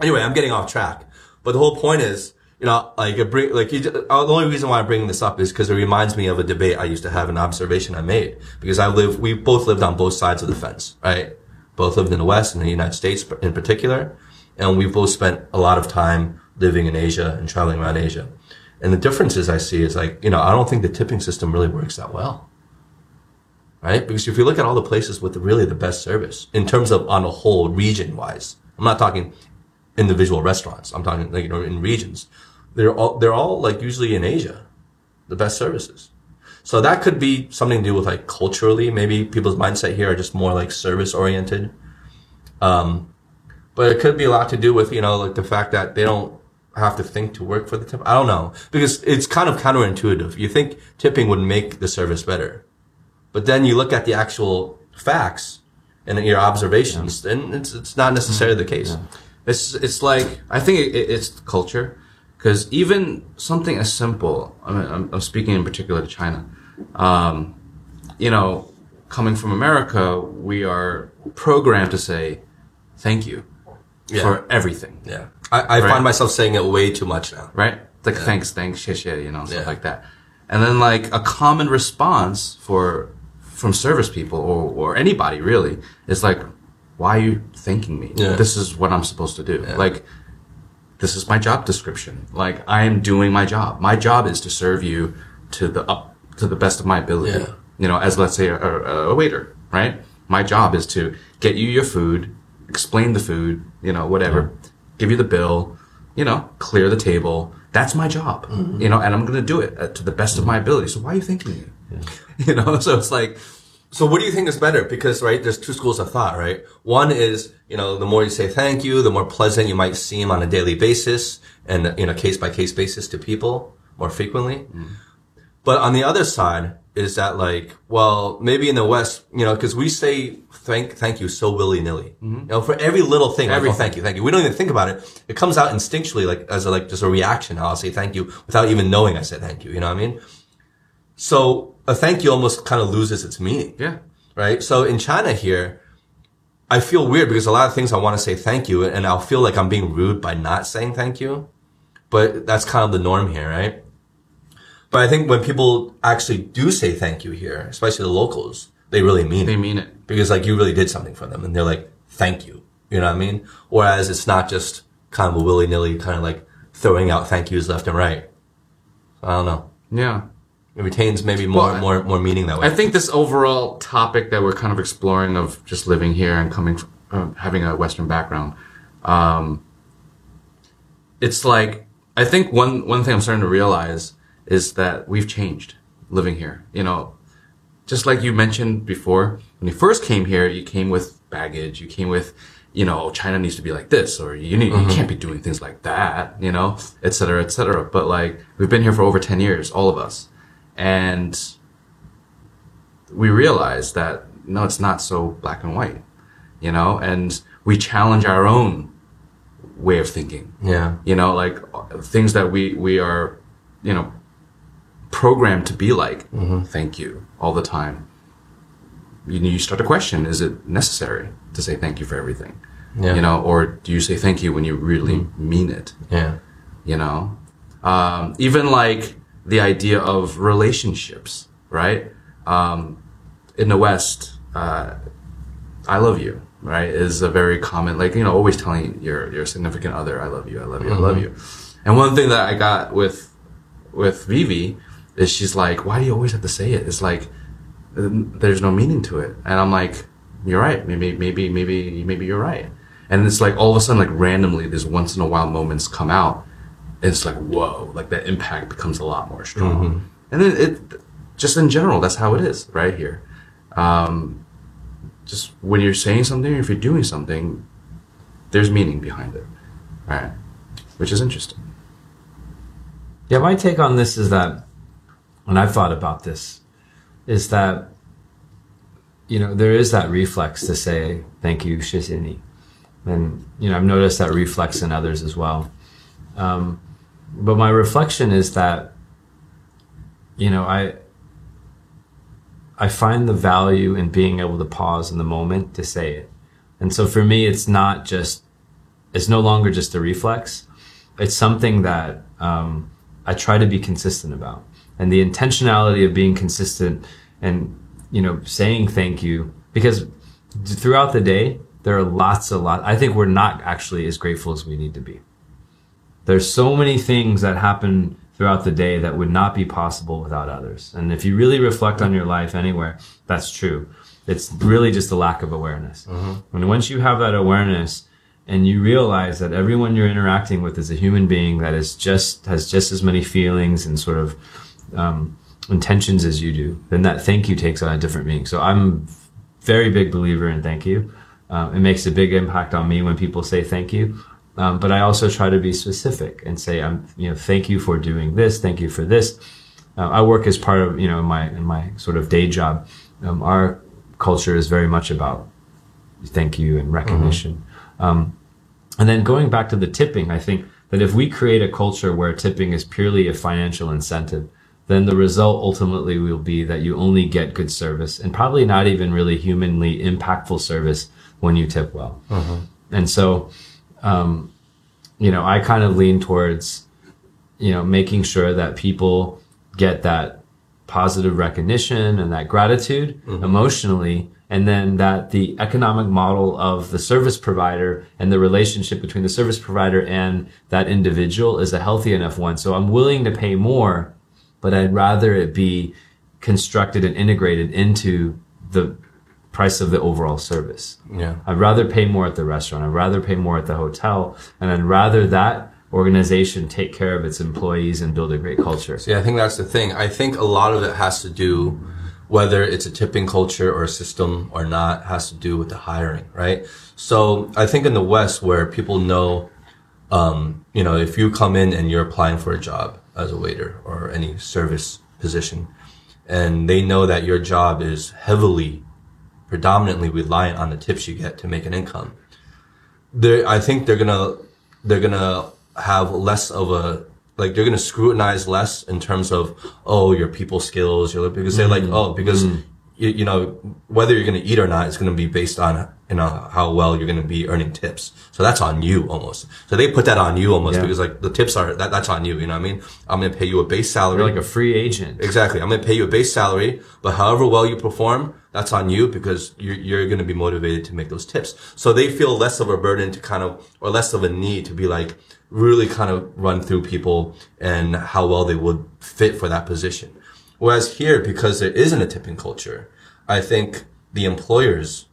anyway, I'm getting off track. But the whole point is, you know, like it bring, like you, uh, the only reason why I'm bringing this up is because it reminds me of a debate I used to have, an observation I made because I live, we both lived on both sides of the fence, right? Both lived in the West and the United States in particular, and we both spent a lot of time living in Asia and traveling around Asia. And the differences I see is like, you know, I don't think the tipping system really works that well right? Because if you look at all the places with really the best service in terms of on a whole region wise, I'm not talking individual restaurants. I'm talking like, you know, in regions. They're all, they're all like usually in Asia, the best services. So that could be something to do with like culturally, maybe people's mindset here are just more like service oriented. Um, but it could be a lot to do with, you know, like the fact that they don't have to think to work for the tip. I don't know because it's kind of counterintuitive. You think tipping would make the service better. But then you look at the actual facts and your observations, and it's it's not necessarily the case. It's it's like I think it, it, it's culture, because even something as simple. I mean, I'm, I'm speaking in particular to China. Um, you know, coming from America, we are programmed to say thank you Yeah. for everything, Yeah, I, I Right. find myself saying it way too much now. right? Like thanks, thanks, shit, shit, you know, stuff Yeah. like that. And then like a common response for from service people or or anybody really is like, why are you thanking me? Yeah. This is what I'm supposed to do. Like this is my job description. Like I am doing my job. My job is to serve you to the up to the best of my ability. Yeah. You know, as let's say a, a, a waiter, right? My job is to get you your food, explain the food, you know, whatever, give you the bill, you know, clear the table. That's my job, you know, and I'm going to do it uh, to the best of my ability. So why are you thanking me? You know, so it's like, So what do you think is better? Because right, there's two schools of thought, right? One is, you know, the more you say thank you, the more pleasant you might seem on a daily basis and, you know, case by case basis to people more frequently. Mm-hmm. But on the other side, is that like, well, maybe in the West, you know, because we say thank thank you so willy nilly. Mm-hmm. You know, for every little thing, like, oh, thank you, thank you. We don't even think about it. It comes out instinctually, like as a, like just a reaction. I'll say thank you without even knowing I said thank you. You know what I mean? So a thank you almost kind of loses its meaning Yeah. right? So in China here, I feel weird because a lot of things I want to say thank you and I'll feel like I'm being rude by not saying thank you. But that's kind of the norm here, right? But I think when people actually do say thank you here, especially the locals, they really mean They it. mean it. Because like you really did something for them and they're like, thank you. You know what I mean? Whereas it's not just kind of a willy nilly kind of like throwing out thank yous left and right. I don't know. Yeah. It retains maybe more, Well, more, more meaning that way. I think this overall topic that we're kind of exploring of just living here and coming, from, uh, having a Western background, um, it's like I think one one thing I'm starting to realize is that we've changed living here. You know, just like you mentioned before, when you first came here, you came with baggage. You came with, you know, China needs to be like this, or you need, you can't be doing things like that, you know, et cetera, et cetera. But like, we've been here for over 10 years, all of us. And we realize that, no, it's not so black and white, you know, and we challenge our own way of thinking. Yeah. you know like things that we we are you know programmed to be like thank you all the time. You, you start to question is it necessary to say thank you for everything? Yeah. you know or do you say thank you when you really mean it? Yeah. you know? Um, even like the idea of relationships right? Um, in the west uh, i love you right is a very common like you know always telling your your significant other i love you i love you i love you. And one thing that i got with with vivi is she's like why do you always have to say it? It's like there's no meaning to it. And i'm like you're right. Maybe maybe maybe maybe you're right. And it's like all of a sudden like randomly these once in a while moments come out it's like whoa like that impact becomes a lot more strong. And then it just in general that's how it is right here. Um, just when you're saying something or if you're doing something there's meaning behind it right? Which is interesting. Yeah, my take on this is that when I've thought about this, is that you know there is that reflex to say thank you, Shizini, and you know I've noticed that reflex in others as well. Um, but my reflection is that you know I I find the value in being able to pause in the moment to say it, and so for me it's not just it's no longer just a reflex. It's something that um, I try to be consistent about, and the intentionality of being consistent and you know saying thank you because throughout the day there are lots of lot. I think we're not actually as grateful as we need to be. There's so many things that happen throughout the day that would not be possible without others. And if you really reflect on your life anywhere, that's true. It's really just a lack of awareness. And once you have that awareness and you realize that everyone you're interacting with is a human being that is just has just as many feelings and sort of um, intentions as you do, then that thank you takes on a different meaning. So I'm very big believer in thank you. Um, it makes a big impact on me when people say thank you. Um, but I also try to be specific and say, I'm, you know, thank you for doing this. Thank you for this. Uh, I work as part of, you know, in my, in my sort of day job. Um, our culture is very much about thank you and recognition. Um, and then going back to the tipping, I think that if we create a culture where tipping is purely a financial incentive, then the result ultimately will be that you only get good service and probably not even really humanly impactful service when you tip well. And so, um, you know, I kind of lean towards, you know, making sure that people get that positive recognition and that gratitude emotionally. And then that the economic model of the service provider and the relationship between the service provider and that individual is a healthy enough one. So I'm willing to pay more, but I'd rather it be constructed and integrated into the price of the overall service. Yeah. I'd rather pay more at the restaurant. I'd rather pay more at the hotel. And I'd rather that organization take care of its employees and build a great culture. Yeah, I think that's the thing. I think a lot of it has to do, whether it's a tipping culture or a system or not, has to do with the hiring, right? So I think in the West where people know, um, you know, if you come in and you're applying for a job as a waiter or any service position, and they know that your job is heavily, predominantly reliant on the tips you get to make an income. They, I think they're gonna they're gonna have less of a like they're gonna scrutinize less in terms of oh your people skills your because they're like mm. oh because mm. you, you know whether you're gonna eat or not is gonna be based on you know how well you're gonna be earning tips so that's on you almost so they put that on you almost Yeah. because like the tips are that that's on you you know what I mean I'm gonna pay you a base salary You're like a free agent. Exactly. I'm going to pay you a base salary, but however well you perform, that's on you because you're, you're going to be motivated to make those tips. So they feel less of a burden to kind of, or less of a need to be like, really kind of run through people and how well they would fit for that position. Whereas here, because there isn't a tipping culture, I think the employers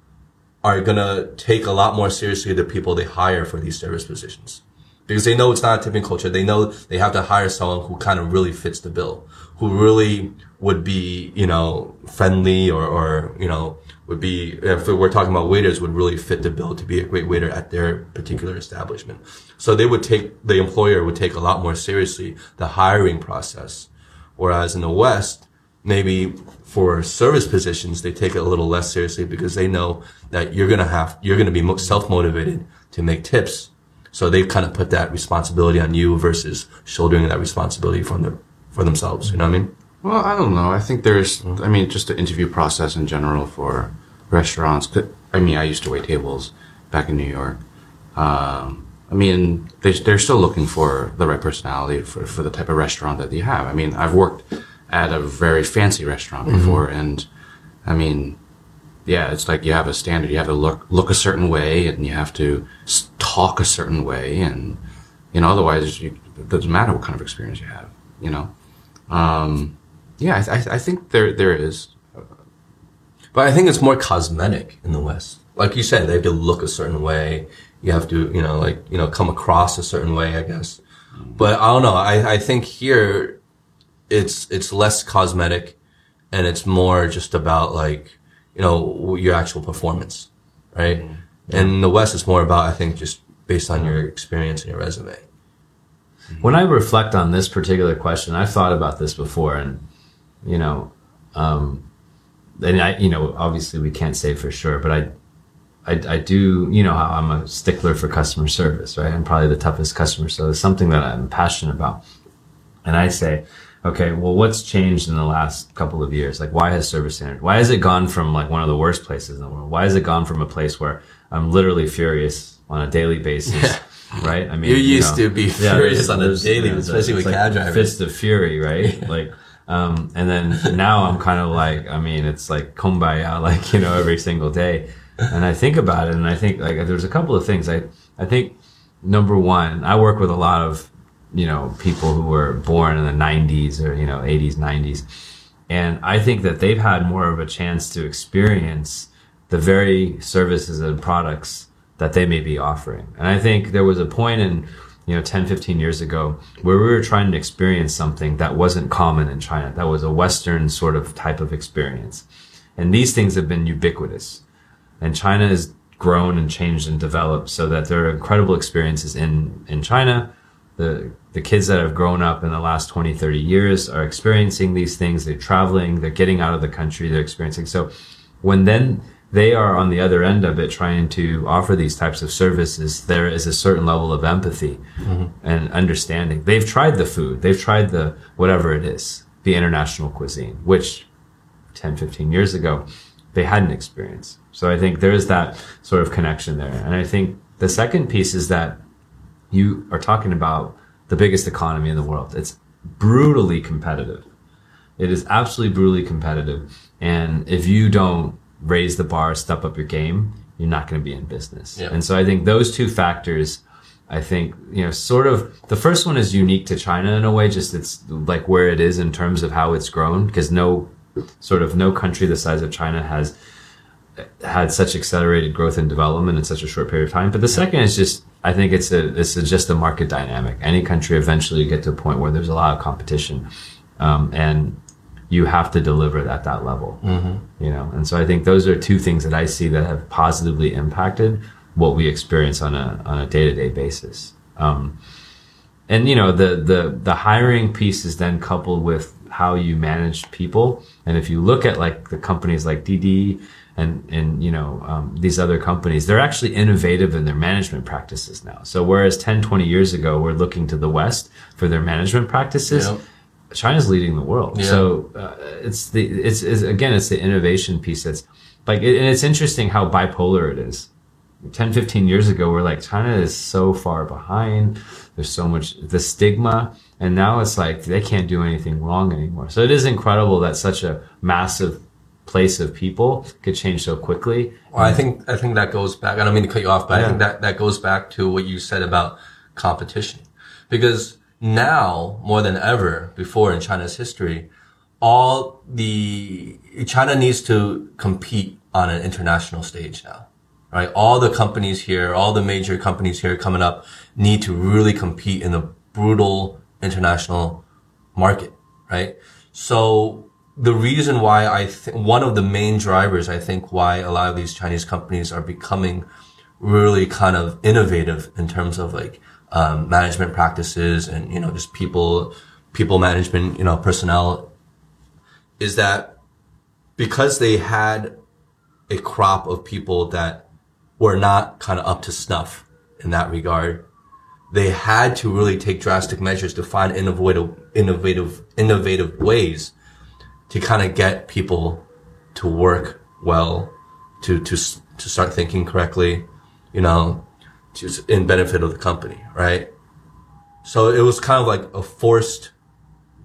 are going to take a lot more seriously the people they hire for these service positions because they know it's not a tipping culture. They know they have to hire someone who kind of really fits the bill, who really would be, you know, friendly or, or, you know, would be, if we're talking about waiters, would really fit the bill to be a great waiter at their particular establishment. So they would take, the employer would take a lot more seriously the hiring process. Whereas in the West, maybe for service positions, they take it a little less seriously because they know that you're going to have, you're going to be self-motivated to make tips. So they've kind of put that responsibility on you versus shouldering that responsibility from the, for themselves. You know what I mean? Well, I don't know. I think there's, I mean, just the interview process in general for restaurants. I mean, I used to wait tables back in New York. Um, I mean, they, they're still looking for the right personality for, for the type of restaurant that you have. I mean, I've worked at a very fancy restaurant before, and I mean, yeah, it's like you have a standard. You have to look look a certain way, and you have to talk a certain way, and you know, otherwise, you, it doesn't matter what kind of experience you have. You know, um, yeah, I, I, I think there there is. But I think it's more cosmetic in the West. Like you said, they have to look a certain way. You have to, you know, like, you know, come across a certain way, I guess. But I don't know. I, I think here it's, it's less cosmetic and it's more just about like, you know, your actual performance, right? And in the West, it's more about, I think, just based on your experience and your resume. When I reflect on this particular question, I've thought about this before, and you know, um, and I, you know, obviously we can't say for sure, but I, I, I do, you know, I'm a stickler for customer service, right? I'm probably the toughest customer, so it's something that I'm passionate about. And I say, okay, well, what's changed in the last couple of years? Like, why has service standard? Why has it gone from like one of the worst places in the world? Why has it gone from a place where I'm literally furious on a daily basis? Right? I mean, You used know, to be furious there's- on a daily, a- especially with like cab drivers. Fist of fury, right? Like, um, and then now I'm kind of like, I mean, it's like kumbaya, like you know, every single day. And I think about it, and I think like there's a couple of things. I I think number one, I work with a lot of you know people who were born in the 90s or you know 80s, 90s, and I think that they've had more of a chance to experience the very services and products that they may be offering. And I think there was a point in, you know, 10, 15 years ago where we were trying to experience something that wasn't common in China. That was a Western sort of type of experience. And these things have been ubiquitous. And China has grown and changed and developed so that there are incredible experiences in, in China. The, the kids that have grown up in the last 20, 30 years are experiencing these things. They're traveling, they're getting out of the country, they're experiencing. So when then they are on the other end of it trying to offer these types of services, there is a certain level of empathy mm-hmm. and understanding. They've tried the food, they've tried the whatever it is, the international cuisine, which 10, 15 years ago, they hadn't experienced. So I think there is that sort of connection there. And I think the second piece is that you are talking about the biggest economy in the world. It's brutally competitive. It is absolutely brutally competitive. And if you don't raise the bar, step up your game, you're not going to be in business. Yeah. And so I think those two factors, I think, you know, sort of the first one is unique to China in a way, just it's like where it is in terms of how it's grown, because no sort of no country the size of China has had such accelerated growth and development in such a short period of time. But the second is just, I think it's a, it's a, just a market dynamic. Any country eventually you get to a point where there's a lot of competition, um, and you have to deliver at that level. You know, and so I think those are two things that I see that have positively impacted what we experience on a on a day to day basis. Um, and you know the the the hiring piece is then coupled with how you manage people. And if you look at like the companies like Didi and and you know um, these other companies, they're actually innovative in their management practices now. So whereas 10, 20 years ago, we're looking to the West for their management practices. Yep. China's leading the world. Yeah. So uh, it's the it's, it's again it's the innovation piece that's like it, and it's interesting how bipolar it is. 10 15 years ago we're like China is so far behind. There's so much the stigma and now it's like they can't do anything wrong anymore. So it is incredible that such a massive place of people could change so quickly. Well, I think I think that goes back. I don't mean to cut you off, but I think that that goes back to what you said about competition, because now more than ever before in China's history, all the China needs to compete on an international stage now, right? All the companies here, all the major companies here coming up need to really compete in the brutal international market, right? So the reason why I think one of the main drivers I think why a lot of these Chinese companies are becoming really kind of innovative in terms of like um, management practices and you know just people people management you know personnel is that because they had a crop of people that were not kind of up to snuff in that regard they had to really take drastic measures to find innovative innovative innovative ways to kind of get people to work well, to to to start thinking correctly, you know, s- in benefit of the company, right? So it was kind of like a forced,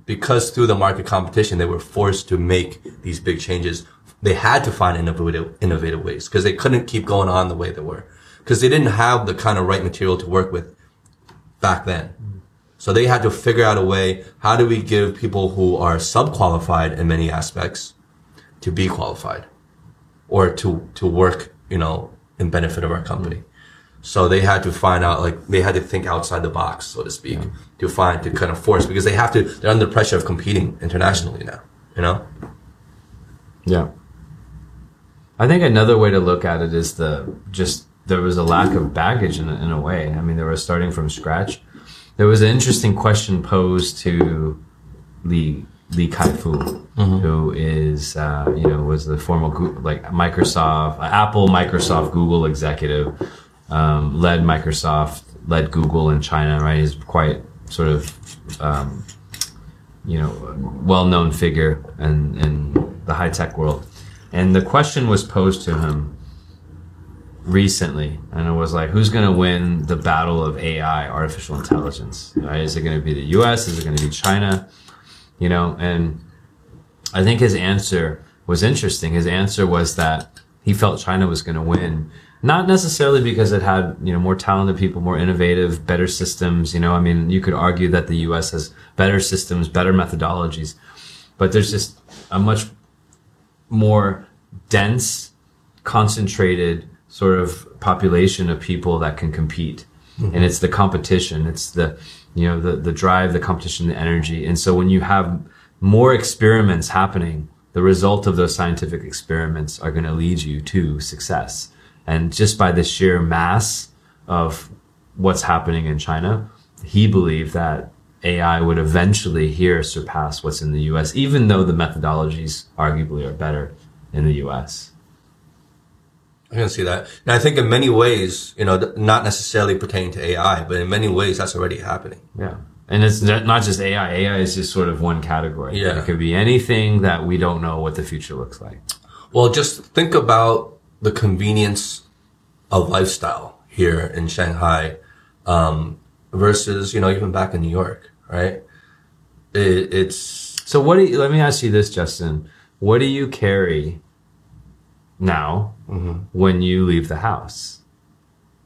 because through the market competition, they were forced to make these big changes. They had to find innovative innovative ways because they couldn't keep going on the way they were because they didn't have the kind of right material to work with back then. So they had to figure out a way, how do we give people who are sub-qualified in many aspects to be qualified or to, to work, you know, in benefit of our company. So they had to find out, like, they had to think outside the box, so to speak, to find, to kind of force, because they have to, they're under pressure of competing internationally now, you know? Yeah. I think another way to look at it is the just there was a lack of baggage in a, in a way. I mean, they were starting from scratch. There was an interesting question posed to Li Li Kai-fu, who is uh, you know was the former like Microsoft, uh, Apple, Microsoft, Google executive, um, led Microsoft, led Google in China. Right, he's quite sort of um, you know, well-known figure in, in the high-tech world. And the question was posed to him recently, and it was like, who's going to win the battle of AI, artificial intelligence? Right? Is it going to be the U.S.? Is it going to be China? You know, and I think his answer was interesting. His answer was that he felt China was going to win, not necessarily because it had you know more talented people, more innovative, better systems. You know, I mean, you could argue that the U.S. has better systems, better methodologies, but there's just a much more dense, concentrated sort of population of people that can compete. Mm-hmm. And it's the competition. It's the, you know, the, the drive, the competition, the energy. And so when you have more experiments happening, the result of those scientific experiments are going to lead you to success. And just by the sheer mass of what's happening in China, he believed that AI would eventually here surpass what's in the US, even though the methodologies arguably are better in the US. I can see that. And I think in many ways, you know, not necessarily pertaining to AI, but in many ways that's already happening. Yeah. And it's not not just AI. AI is just sort of one category. Yeah. It could be anything that we don't know what the future looks like. Well, just think about the convenience of lifestyle here in Shanghai um, versus, you know, even back in New York, right? It, it's So what do you, let me ask you this, Justin. What do you carry now Mm-hmm. when you leave the house?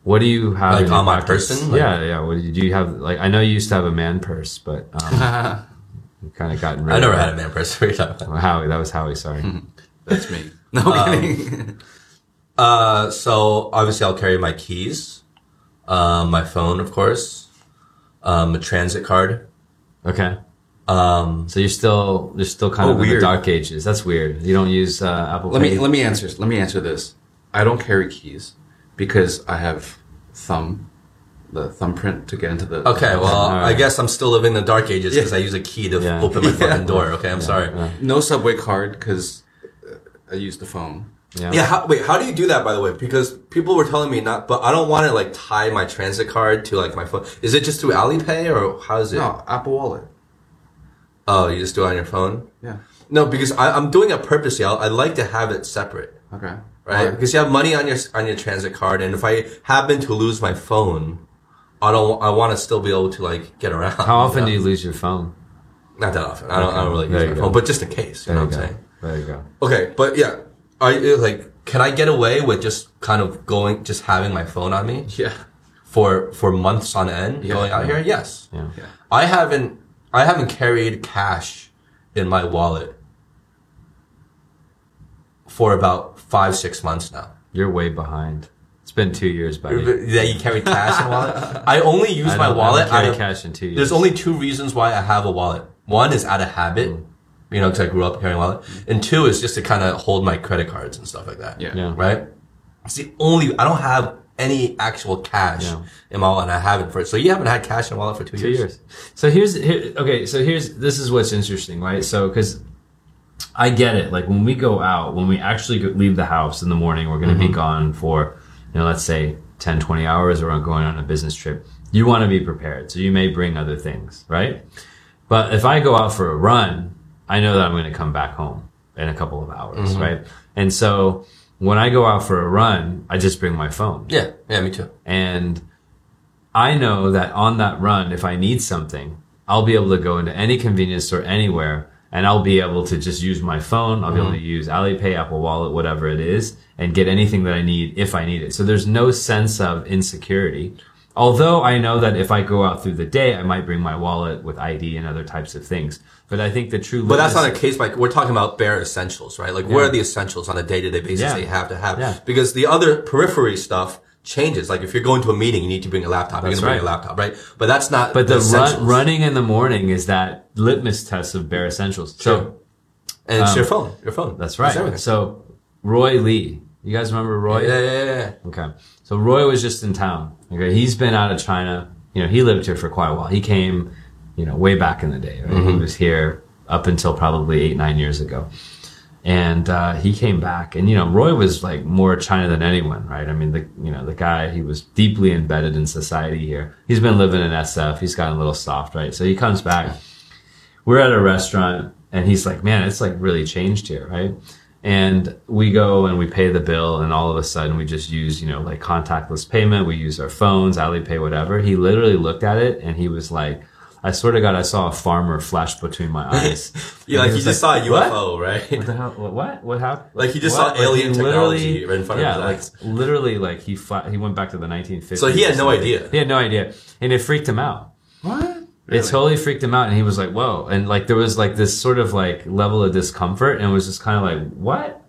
What do you have Like in your on my pockets? person? Like- yeah, yeah. What do you, do you have? Like I know you used to have a man purse, but um, you kind of gotten rid I never that. had a man purse. What are you talking about? Howie, that was Howie. Sorry. That's me. No kidding. Uh, so obviously I'll carry my keys, um, my phone, of course, um, a transit card. Okay. Um, So you're still you're still kind Oh, of in the dark ages. That's weird. You don't use uh, Apple let Pay. me let me answer let me answer this. I don't carry keys because I have thumb the thumbprint to get into the. Okay, well, I guess I'm still living in the dark ages because I use a key to Yeah. open my fucking door. Okay, I'm sorry. yeah. no subway card because I use the phone. Yeah. Yeah, how, wait, how do you do that, by the way? Because people were telling me not, but I don't want to like tie my transit card to like my phone. Is it just through Alipay or how is it? No, Apple Wallet. Oh, you just do it on your phone? Yeah. No, because I, I'm doing it purposely. I, I like to have it separate, Okay. right? Because you have money on your on your transit card, and if I happen to lose my phone, I don't. I want to still be able to like get around. How often do you lose your phone? Not that often. I don't. I don't really There use my go. phone, but just in case. You know what I'm go. saying? There you go. Okay, but yeah, I like. Can I get away with just kind of going, just having my phone on me Yeah. for for months on end, Yeah. going out here? Yes. Yeah. Yeah. I haven't. I haven't carried cash in my wallet for about five six months now. You're way behind. It's been two years, buddy. Yeah, you carry cash in wallet. I only use I my I wallet. don't carry of- cash in two years. There's only two reasons why I have a wallet. One is out of habit, mm. You know, because I grew up carrying a wallet, and two is just to kind of hold my credit cards and stuff like that. Yeah. Yeah. Right. It's the only. I don't have any actual cash Yeah. in my wallet, and I haven't for. So you haven't had cash in a wallet for two, two years. years. So here's here, okay. So here's this is what's interesting, right? So because I get it. Like when we go out, when we actually leave the house in the morning, we're going to Mm-hmm. be gone for you know, let's say 10, 20 hours, or going on a business trip. You want to be prepared, so you may bring other things, right? But if I go out for a run, I know that I'm going to come back home in a couple of hours, Mm-hmm. right? And so when I go out for a run, I just bring my phone. Yeah. Yeah. Me too. And I know that on that run, if I need something, I'll be able to go into any convenience store anywhere and I'll be able to just use my phone. I'll be able to use Alipay, Apple Wallet, whatever it is, and get anything that I need if I need it. So there's no sense of insecurity. Although I know that if I go out through the day, I might bring my wallet with ID and other types of things. But I think the true But that's not a case by. We're talking about bare essentials, right? Like, what are the essentials on a day to day basis Yeah. you have to have? Yeah. Because the other periphery stuff changes. Like, if you're going to a meeting, you need to bring a laptop. That's you're going to bring right. a laptop, right? But that's not. But the essentials. run, running in the morning is that litmus test of bare essentials. So and it's your phone. Your phone. Um, That's right. So Roy Lee, you guys remember Roy? Yeah, yeah, yeah, yeah. Okay. So Roy was just in town. Okay. He's been out of China. You know, he lived here for quite a while. He came, you know, way back in the day. Right? He was here up until probably eight, nine years ago. And uh, he came back, and you know, Roy was like more China than anyone, right? I mean, the you know the guy he was deeply embedded in society here. He's been living in SF. He's gotten a little soft, right? So he comes back. We're at a restaurant, and he's like, "Man, it's like really changed here, right?" And we go and we pay the bill, and all of a sudden we just use, you know, like contactless payment. We use our phones, Alipay, whatever. He literally looked at it and he was like, I swear to God, I saw a farmer flash between my eyes. Yeah, like he was just saw a "What? UFO, right? What the hell? What? What, what happened? Like, he just what? saw alien he technology right in front of yeah, his like eyes. literally, like he fla- he went back to the 1950s. So he had no idea. He had no idea, and it freaked him out. What? It totally freaked him out, and he was like, "Whoa!" And like there was like this sort of like level of discomfort, and it was just kind of like, "What?"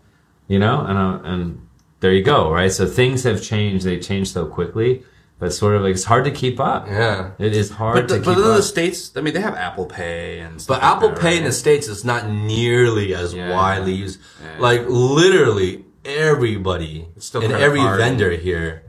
You know? And uh, and there you go, right? So things have changed; they changed so quickly, but sort of like it's hard to keep up. Yeah. It is hard But, the, but then the states, I mean, they have Apple Pay and stuff But like Apple that, Pay in the States is not nearly as Yeah. widely used. Yeah. Like literally everybody still and every card. vendor here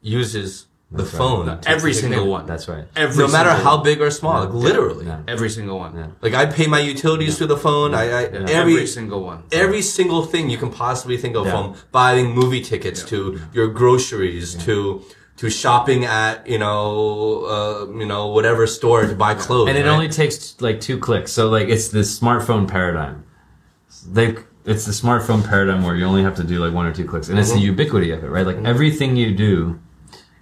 uses the That's right. phone. No, Every to single pay. one. That's right. Every No matter single how one. big or small, like literally. Yeah. Every single one. Yeah. Like I pay my utilities through the phone. I, I Yeah. every Every single one. every single thing you can possibly think of Yeah. from buying movie tickets to your groceries to to shopping at you know uh, you know whatever store to buy clothes. and it right? only takes like two clicks. So like it's the smartphone paradigm. They it's the smartphone paradigm where you only have to do like one or two clicks, and it's the ubiquity of it, right? Like everything you do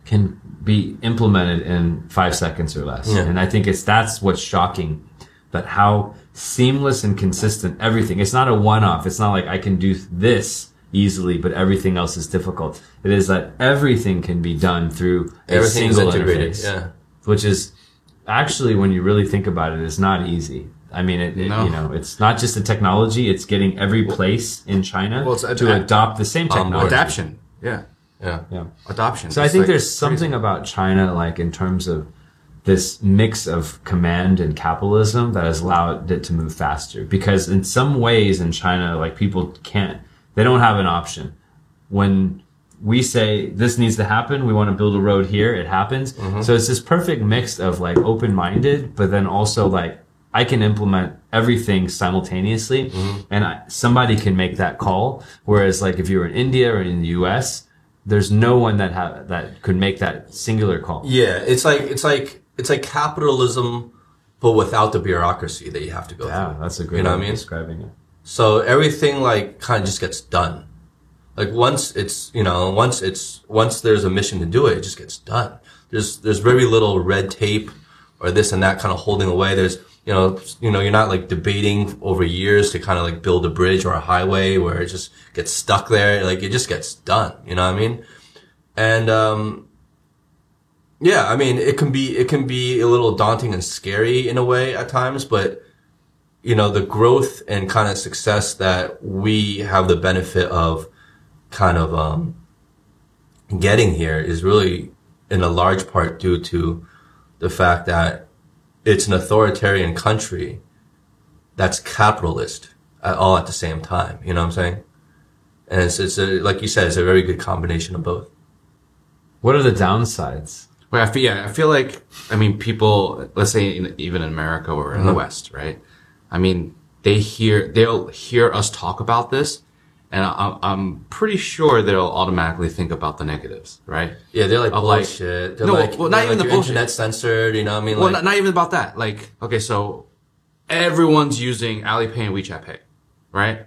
can be implemented in five seconds or less. Yeah. And I think it's that's what's shocking, that how seamless and consistent everything. It's not a one-off. It's not like I can do this easily, but everything else is difficult. It is that everything can be done through a everything is single integrated. interface Yeah. which is actually when you really think about it is not easy i mean it, it- No. you know it's not just the technology it's getting every place in china Well, ad- to ad- adopt the same Um, technology Adaption. Yeah. Yeah. yeah Adoption. so i think like there's crazy. something about china like in terms of this mix of command and capitalism that has allowed it to move faster because in some ways in china like people can't they don't have an option when we say this needs to happen. We want to build a road here. It happens. Mm-hmm. So it's this perfect mix of like open minded, but then also like I can implement everything simultaneously, mm-hmm. and I, somebody can make that call. Whereas like if you were in India or in the U.S., there's no one that have that could make that singular call. Yeah, it's like it's like it's like capitalism, but without the bureaucracy that you have to go Yeah, through. that's a great You know way what I of mean? describing it. So everything like kind of just gets done. Like once it's you know once it's once there's a mission to do it, it just gets done. There's there's very little red tape or this and that kind of holding away. There's you know you know you're not like debating over years to kind of like build a bridge or a highway where it just gets stuck there. Like it just gets done. You know what I mean? And um, yeah, I mean it can be it can be a little daunting and scary in a way at times, but you know, the growth and kind of success that we have the benefit of kind of um, getting here is really in a large part due to the fact that it's an authoritarian country that's capitalist at all at the same time. You know what I'm saying? And it's, it's a, like you said, it's a very good combination of both. What are the downsides? Well, I feel, yeah, I feel like, I mean, people, let's say in, even in America or in the uh-huh. West, right? I mean, they hear, they'll hear us talk about this and I, I'm pretty sure they'll automatically think about the negatives, right? Yeah, they're like Of like- bullshit. They're No, like, well, not even like the bullshit. Internet censored. You know what I mean? Well, Like, not, not even about that. Like, okay, so everyone's using Alipay and WeChat Pay, right?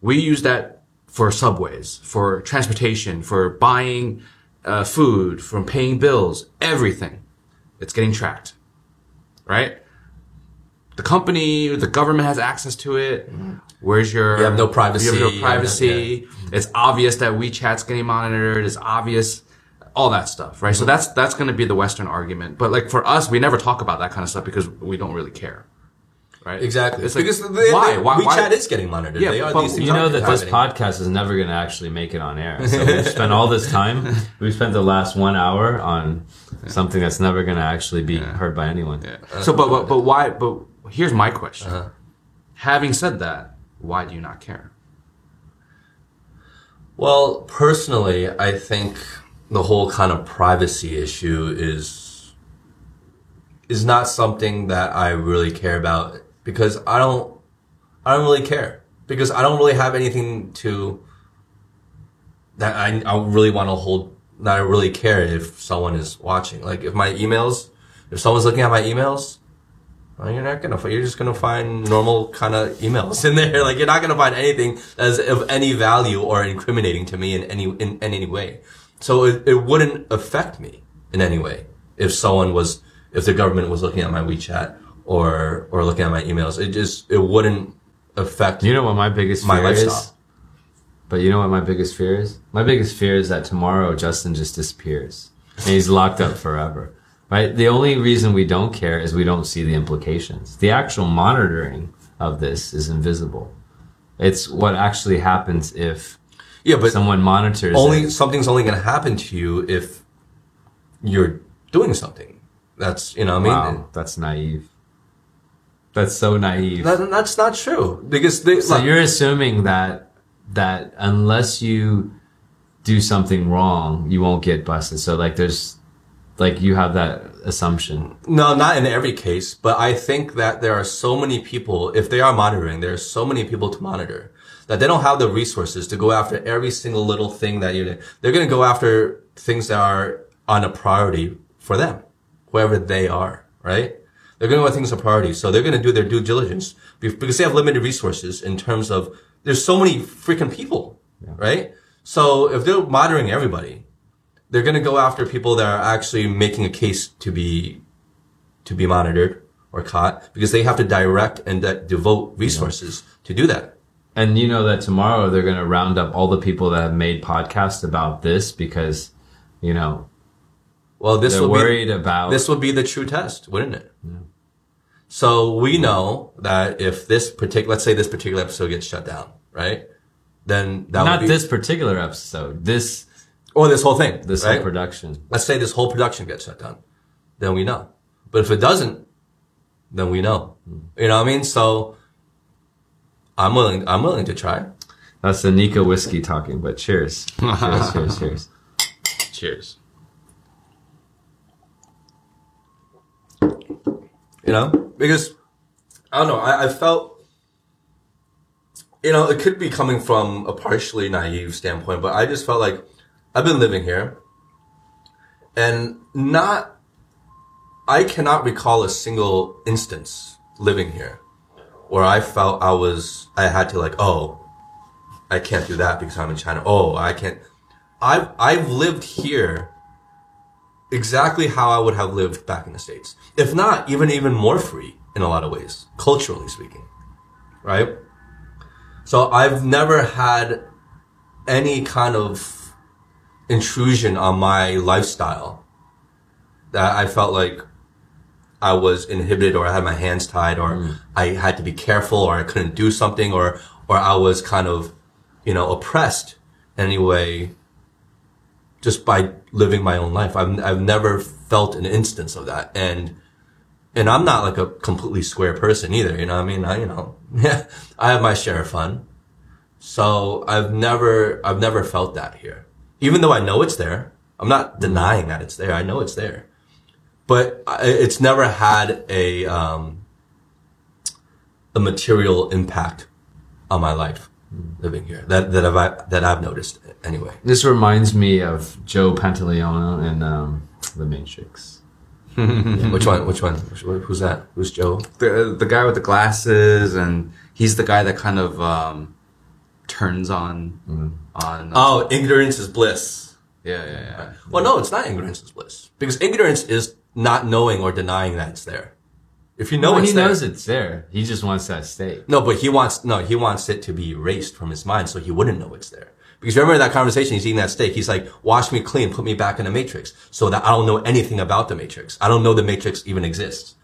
We use that for subways, for transportation, for buying uh, food, from paying bills, everything. It's getting tracked, right? The company, the government has access to it. Where's your? You have no privacy. You have no Yeah, privacy. It's obvious that WeChat's getting monitored. It's obvious, all that stuff, right? So mm-hmm. that's that's going to be the Western argument. But like for us, we never talk about that kind of stuff because we don't really care, right? exactly. It's like, because they, why? they- why? WeChat why? is getting monitored. Yeah, they are but these You know that this happening. podcast is never going to actually make it on air. So we've spent all this time. We've spent the last one hour on something that's never going to actually be heard by anyone. Yeah. So, but, but but why? But here's my question. Uh-huh. Having said that, why do you not care? Well, personally, I think the whole kind of privacy issue is is not something that I really care about because I don't I don't really care because I don't really have anything to that I I really want to hold that I really care if someone is watching. Like if my emails, if someone's looking at my emails, well, you're not gonna. You're just gonna find normal kind of emails in there. Like you're not gonna find anything that's of any value or incriminating to me in any in, in any way. So it, it wouldn't affect me in any way if someone was if the government was looking at my WeChat or or looking at my emails. It just it wouldn't affect You know what my biggest my fear is? But you know what my biggest fear is? My biggest fear is that tomorrow Justin just disappears and he's locked up forever. Right? The only reason we don't care is we don't see the implications. The actual monitoring of this is invisible. It's what actually happens if Yeah, but someone monitors only it. something's only gonna happen to you if you're doing something. That's you know what I mean. Wow, that's naive. That's so naive. That, that's not true because they, So like- you're assuming that that unless you do something wrong, you won't get busted. So like there's like you have that assumption. No, not in every case, but I think that there are so many people, if they are monitoring, there are so many people to monitor that they don't have the resources to go after every single little thing that you're, they're going to go after things that are on a priority for them, whoever they are, right? They're going to go things a priority. So they're going to do their due diligence because they have limited resources in terms of, there's so many freaking people, right? So if they're monitoring everybody, they're going to go after people that are actually making a case to be to be monitored or caught because they have to direct and de- devote resources to do that. And you know that tomorrow they're going to round up all the people that have made podcasts about this because you know Well, this they're will worried be about this will be the true test, wouldn't it? So we know that if this particular, let's say this particular episode gets shut down, right? Then that not would be, this particular episode. This or this whole thing, this right? whole production. let's say this whole production gets shut down, then we know. But if it doesn't, then we know. Hmm. You know what I mean? So I'm willing. I'm willing to try. That's the Nikka whiskey talking, but cheers. cheers, cheers, cheers. Cheers. You know, because I don't know. I, I felt, you know, it could be coming from a partially naive standpoint, but I just felt like I've been living here, and not. I cannot recall a single instance living here where I felt I was I had to like oh I can't do that because I'm in China. Oh, I can't. I've I've lived here exactly how I would have lived back in the states, if not even even more free in a lot of ways, culturally speaking, right? So I've never had any kind of intrusion on my lifestyle that I felt like I was inhibited or I had my hands tied or mm. I had to be careful or I couldn't do something or or I was kind of you know oppressed anyway just by living my own life. I've I've never felt an instance of that and and I'm not like a completely square person either, you know what I mean? I you know, yeah, I have my share of fun. So I've never I've never felt that here. Even though I know it's there. I'm not denying that it's there. I know it's there but it's never had a um, a material impact on my life living here that that I've that I've noticed anyway. This reminds me of Joe Pantoliano in um, The Matrix. Which one? Which one? Who's that? Who's Joe? The the guy with the glasses, and he's the guy that kind of um, turns on on. Uh, oh, ignorance is bliss. yeah, yeah, yeah. Well, no, it's not ignorance is bliss because ignorance is not knowing or denying that it's there. If you know No, it's he there, knows it's there. He just wants that state. No, but he wants no, he wants it to be erased from his mind so he wouldn't know it's there. Because remember that conversation, he's eating that steak. He's like, "Wash me clean, put me back in the matrix, so that I don't know anything about the matrix. I don't know the matrix even exists."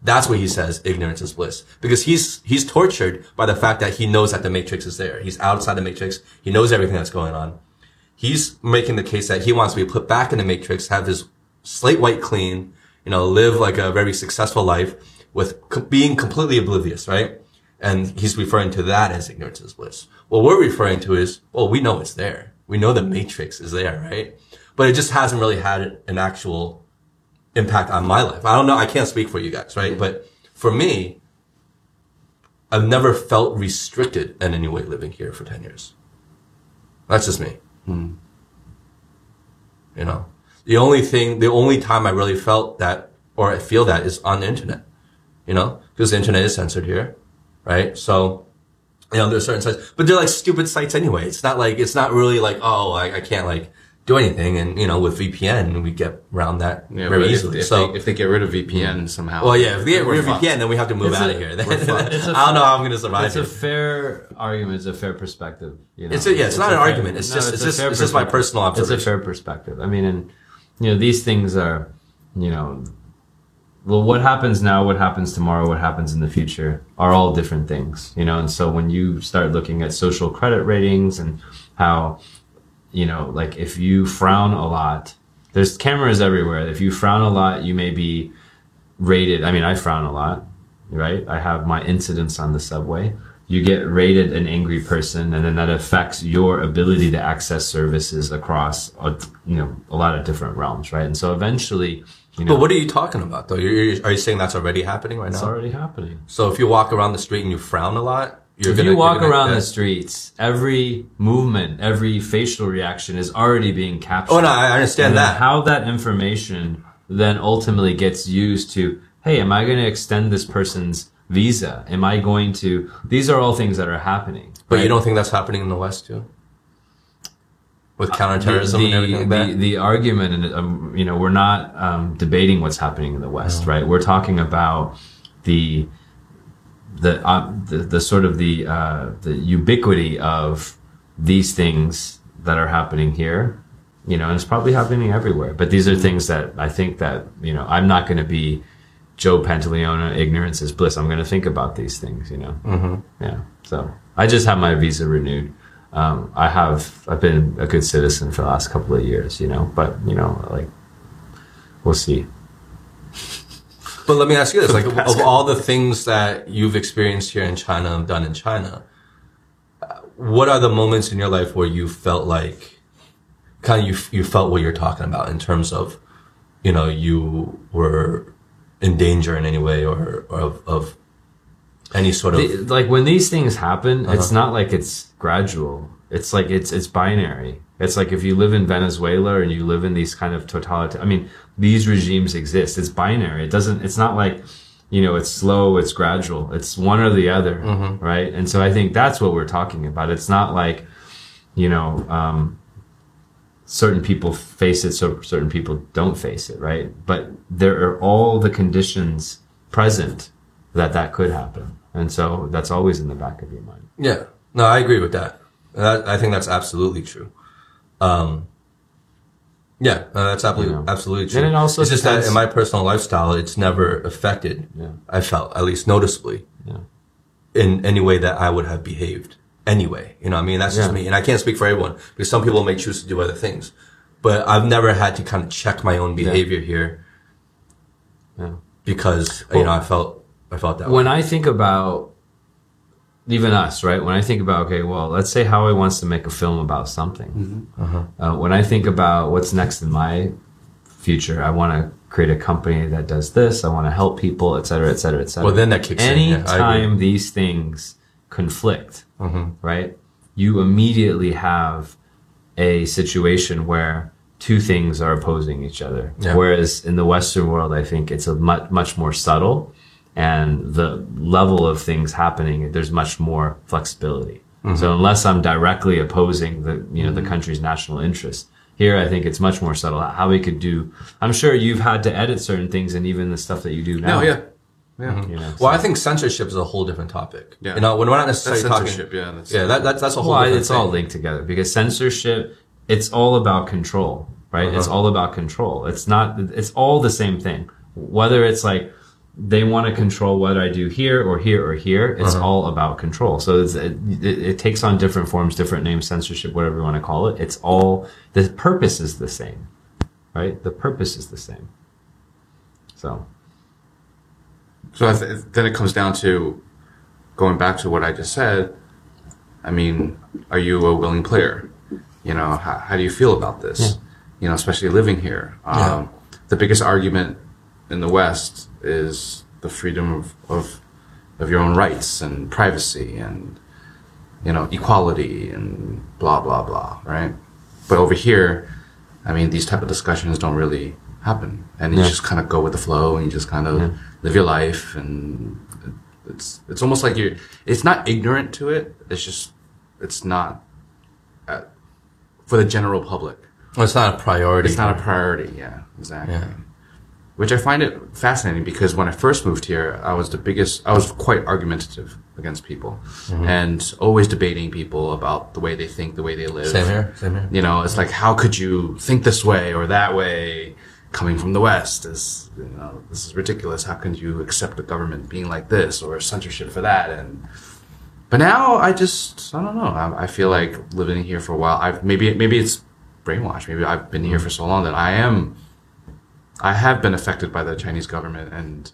That's what he says. Ignorance is bliss, because he's he's tortured by the fact that he knows that the matrix is there. He's outside the matrix. He knows everything that's going on. He's making the case that he wants to be put back in the matrix, have his slate white clean, you know, live like a very successful life with co- being completely oblivious, right? And he's referring to that as ignorance is bliss. What we're referring to is, well, we know it's there. We know the matrix is there, right? But it just hasn't really had an actual impact on my life. I don't know. I can't speak for you guys, right? Mm-hmm. But for me, I've never felt restricted in any way living here for 10 years. That's just me. Hmm. You know, the only thing, the only time I really felt that or I feel that is on the internet, you know, because the internet is censored here, right? So, you know, there's certain sites, but they're like stupid sites anyway. It's not like, it's not really like, oh, I, I can't like do anything. And, you know, with VPN, we get around that Yeah, very if- easily. If, so, they, if they get rid of VPN mm-hmm. somehow, well, yeah, if we get rid of fucked. VPN, then we have to move It's out a- of here. It's don't know how I'm going to survive It's a fair argument. It's a fair perspective. You know? It's a- yeah, it's not a an fair- argument. It's just- it's just- it's just my personal personal It's a fair perspective. I mean, and you know, these things are, you know, well, what happens now, what happens tomorrow, what happens in the future are all different things, you know. And so when you start looking at social credit ratings and how, you know, like if you frown a lot, there's cameras everywhere. If you frown a lot, you may be rated. I mean, I frown a lot, right? I have my incidents on the subway. You get rated an angry person, and then that affects your ability to access services across, a, you know, a lot of different realms, right? And so eventually, you know, But what are you talking about though? You're, are you saying that's already happening right now? it's already happening. So if you walk around the street and you frown a lot, you're If gonna you walk around the streets, every movement, every facial reaction is already being captured. Oh no, I understand and that. how that information then ultimately gets used to, hey, am I going to extend this person's visa? Am I going to? These are all things that are happening. but right? you don't think that's happening in the West too? With counterterrorism the, and everything like the, that? the argument, and um, you know, we're not um, debating what's happening in the West, right? We're talking about the the uh, the, the sort of the uh, the ubiquity of these things that are happening here. You know, and it's probably happening everywhere. But these are things that I think that you know I'm not going to be Joe Pantoliano. Ignorance is bliss. I'm going to think about these things. You know. Mm-hmm. Yeah. So I just have my visa renewed. Um, I have I've been a good citizen for the last couple of years. You know, but you know, like we'll see. But let me ask you this: like, of all the things that you've experienced here in China, done in China, what are the moments in your life where you felt like kind of you you felt what you're talking about in terms of you know you were in danger in any way or, or of, of any sort of The- like when these things happen, it's uh-huh. not like it's gradual. It's like it's it's binary. It's like if you live in Venezuela and you live in these kind of totalitarian. I mean, these regimes exist. It's binary. It doesn't. It's not like you know. It's slow. It's gradual. It's one or the other, right? And so I think that's what we're talking about. It's not like you know. Um, certain people face it, so certain people don't face it, right? But there are all the conditions present that that could happen, and so that's always in the back of your mind. yeah no I agree with that. that I think that's absolutely true. Um, yeah, uh, that's absolutely You know. absolutely true. And it also it's just that in my personal lifestyle, it's never affected. Yeah. I felt at least noticeably. Yeah. in any way that I would have behaved anyway. You know, I mean, that's just me. And I can't speak for everyone because some people may choose to do other things. But I've never had to kind of check my own behavior here Yeah. because, you know, I felt, I felt that way. When I think about even us, right? When I think about okay, well, let's say Howie wants to make a film about something. Uh, when I think about what's next in my future, I want to create a company that does this. I want to help people, et cetera, et cetera, et cetera. Well, then that kicks in, yeah, I agree. Anytime these things conflict, Mm-hmm. right? You immediately have a situation where two things are opposing each other. Yeah. Whereas in the Western world, I think it's a much much more subtle, and the level of things happening, there's much more flexibility. Mm-hmm. So unless I'm directly opposing the you know the country's national interest. Here, I think it's much more subtle. How we could do. I'm sure you've had to edit certain things, and even the stuff that you do now. No, yeah, yeah. You know, well, I think censorship is a whole different topic. Yeah. You know, when we're not necessarily That's talking. censorship, yeah, that's- yeah, that, that's, that's a whole Well, different it's all linked together because censorship, it's all about control, right? It's Uh-huh. all about control. It's not, it's all the same thing. Whether it's like they want to control what I do here or here or here, it's Uh-huh. all about control. So it's, it, it, it takes on different forms, different names, censorship, whatever you want to call it. It's all, the purpose is the same, right? The purpose is the same. So, So I th- then it comes down to going back to what I just said. I mean, are you a willing player? You know, how, how do you feel about this? You know, especially living here. Um, The biggest argument in the West is the freedom of, of of your own rights and privacy and you know equality and blah blah blah, right? But over here, I mean, these type of discussions don't really happen, and you Yeah. just kind of go with the flow, and you just kind of Yeah. live your life, and it's it's almost like you're. It's not ignorant to it. It's just it's not uh, for the general public. Well, it's not a priority. It's not a priority. Yeah, exactly. Yeah. Which I find it fascinating because when I first moved here, I was the biggest. I was quite argumentative against people, mm-hmm. and always debating people about the way they think, the way they live. Same here. Same here. You know, it's like, how could you think this way or that way? Coming from the West is, you know, this is ridiculous. How can you accept the government being like this or censorship for that? And but now I just, I don't know. I, I feel like living here for a while. I've maybe maybe it's brainwashed. Maybe I've been here mm-hmm. for so long that I am, I have been affected by the Chinese government, and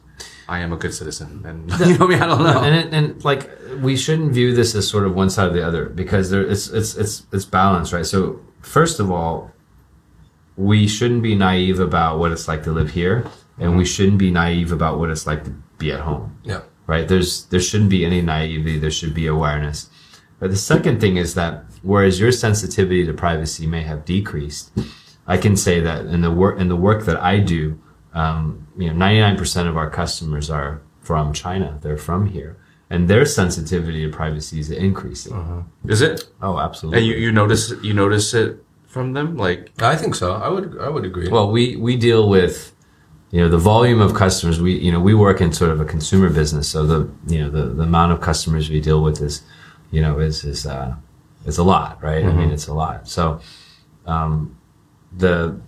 I am a good citizen. And you know me, I don't know. and it, and like we shouldn't view this as sort of one side or the other because there it's it's it's it's balanced, right? So first of all, we shouldn't be naive about what it's like to live here, and we shouldn't be naive about what it's like to be at home Yeah. right? There's there shouldn't be any naivety. There should be awareness. But the second thing is that whereas your sensitivity to privacy may have decreased, I can say that in the work in the work that I do, um, you know, 99% of our customers are from China. They're from here, and their sensitivity to privacy is increasing. Is it? Oh, absolutely. And you, you notice you notice it from them, like I think so. I would. I would agree. Well, we we deal with you know the volume of customers. We you know we work in sort of a consumer business, so the you know the, the amount of customers we deal with is you know is is uh, is a lot, right? I mean, it's a lot. So um, the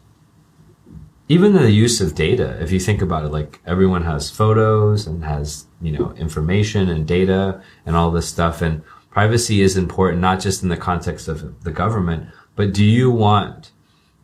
even the use of data, if you think about it, like everyone has photos and has you know information and data and all this stuff, and privacy is important not just in the context of the government, but do you want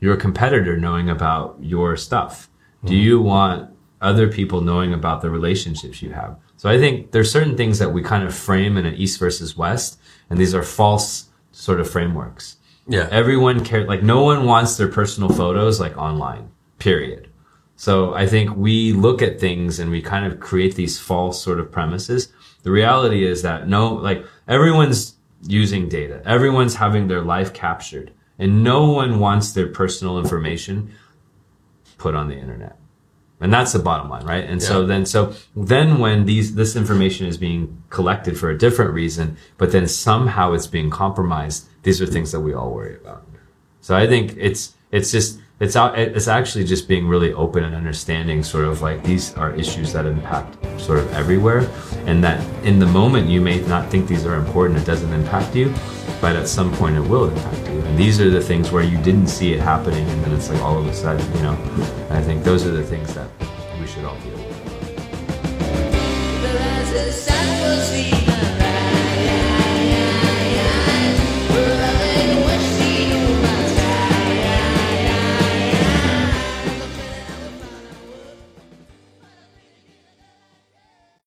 your competitor knowing about your stuff? Do mm-hmm. you want other people knowing about the relationships you have? So I think there's certain things that we kind of frame in an East versus West, and these are false sort of frameworks. Yeah. Everyone care like no one wants their personal photos like online. Period. So I think we look at things and we kind of create these false sort of premises. The reality is that no, like everyone's using data. Everyone's having their life captured and no one wants their personal information put on the internet. And that's the bottom line, right? And so then, so then when these, this information is being collected for a different reason, but then somehow it's being compromised, these are things that we all worry about. So I think it's, it's just, it's out, it's actually just being really open and understanding sort of like these are issues that impact sort of everywhere. And that in the moment you may not think these are important, it doesn't impact you, but at some point it will impact you. And these are the things where you didn't see it happening and then it's like all of a sudden, you know, I think those are the things that we should all be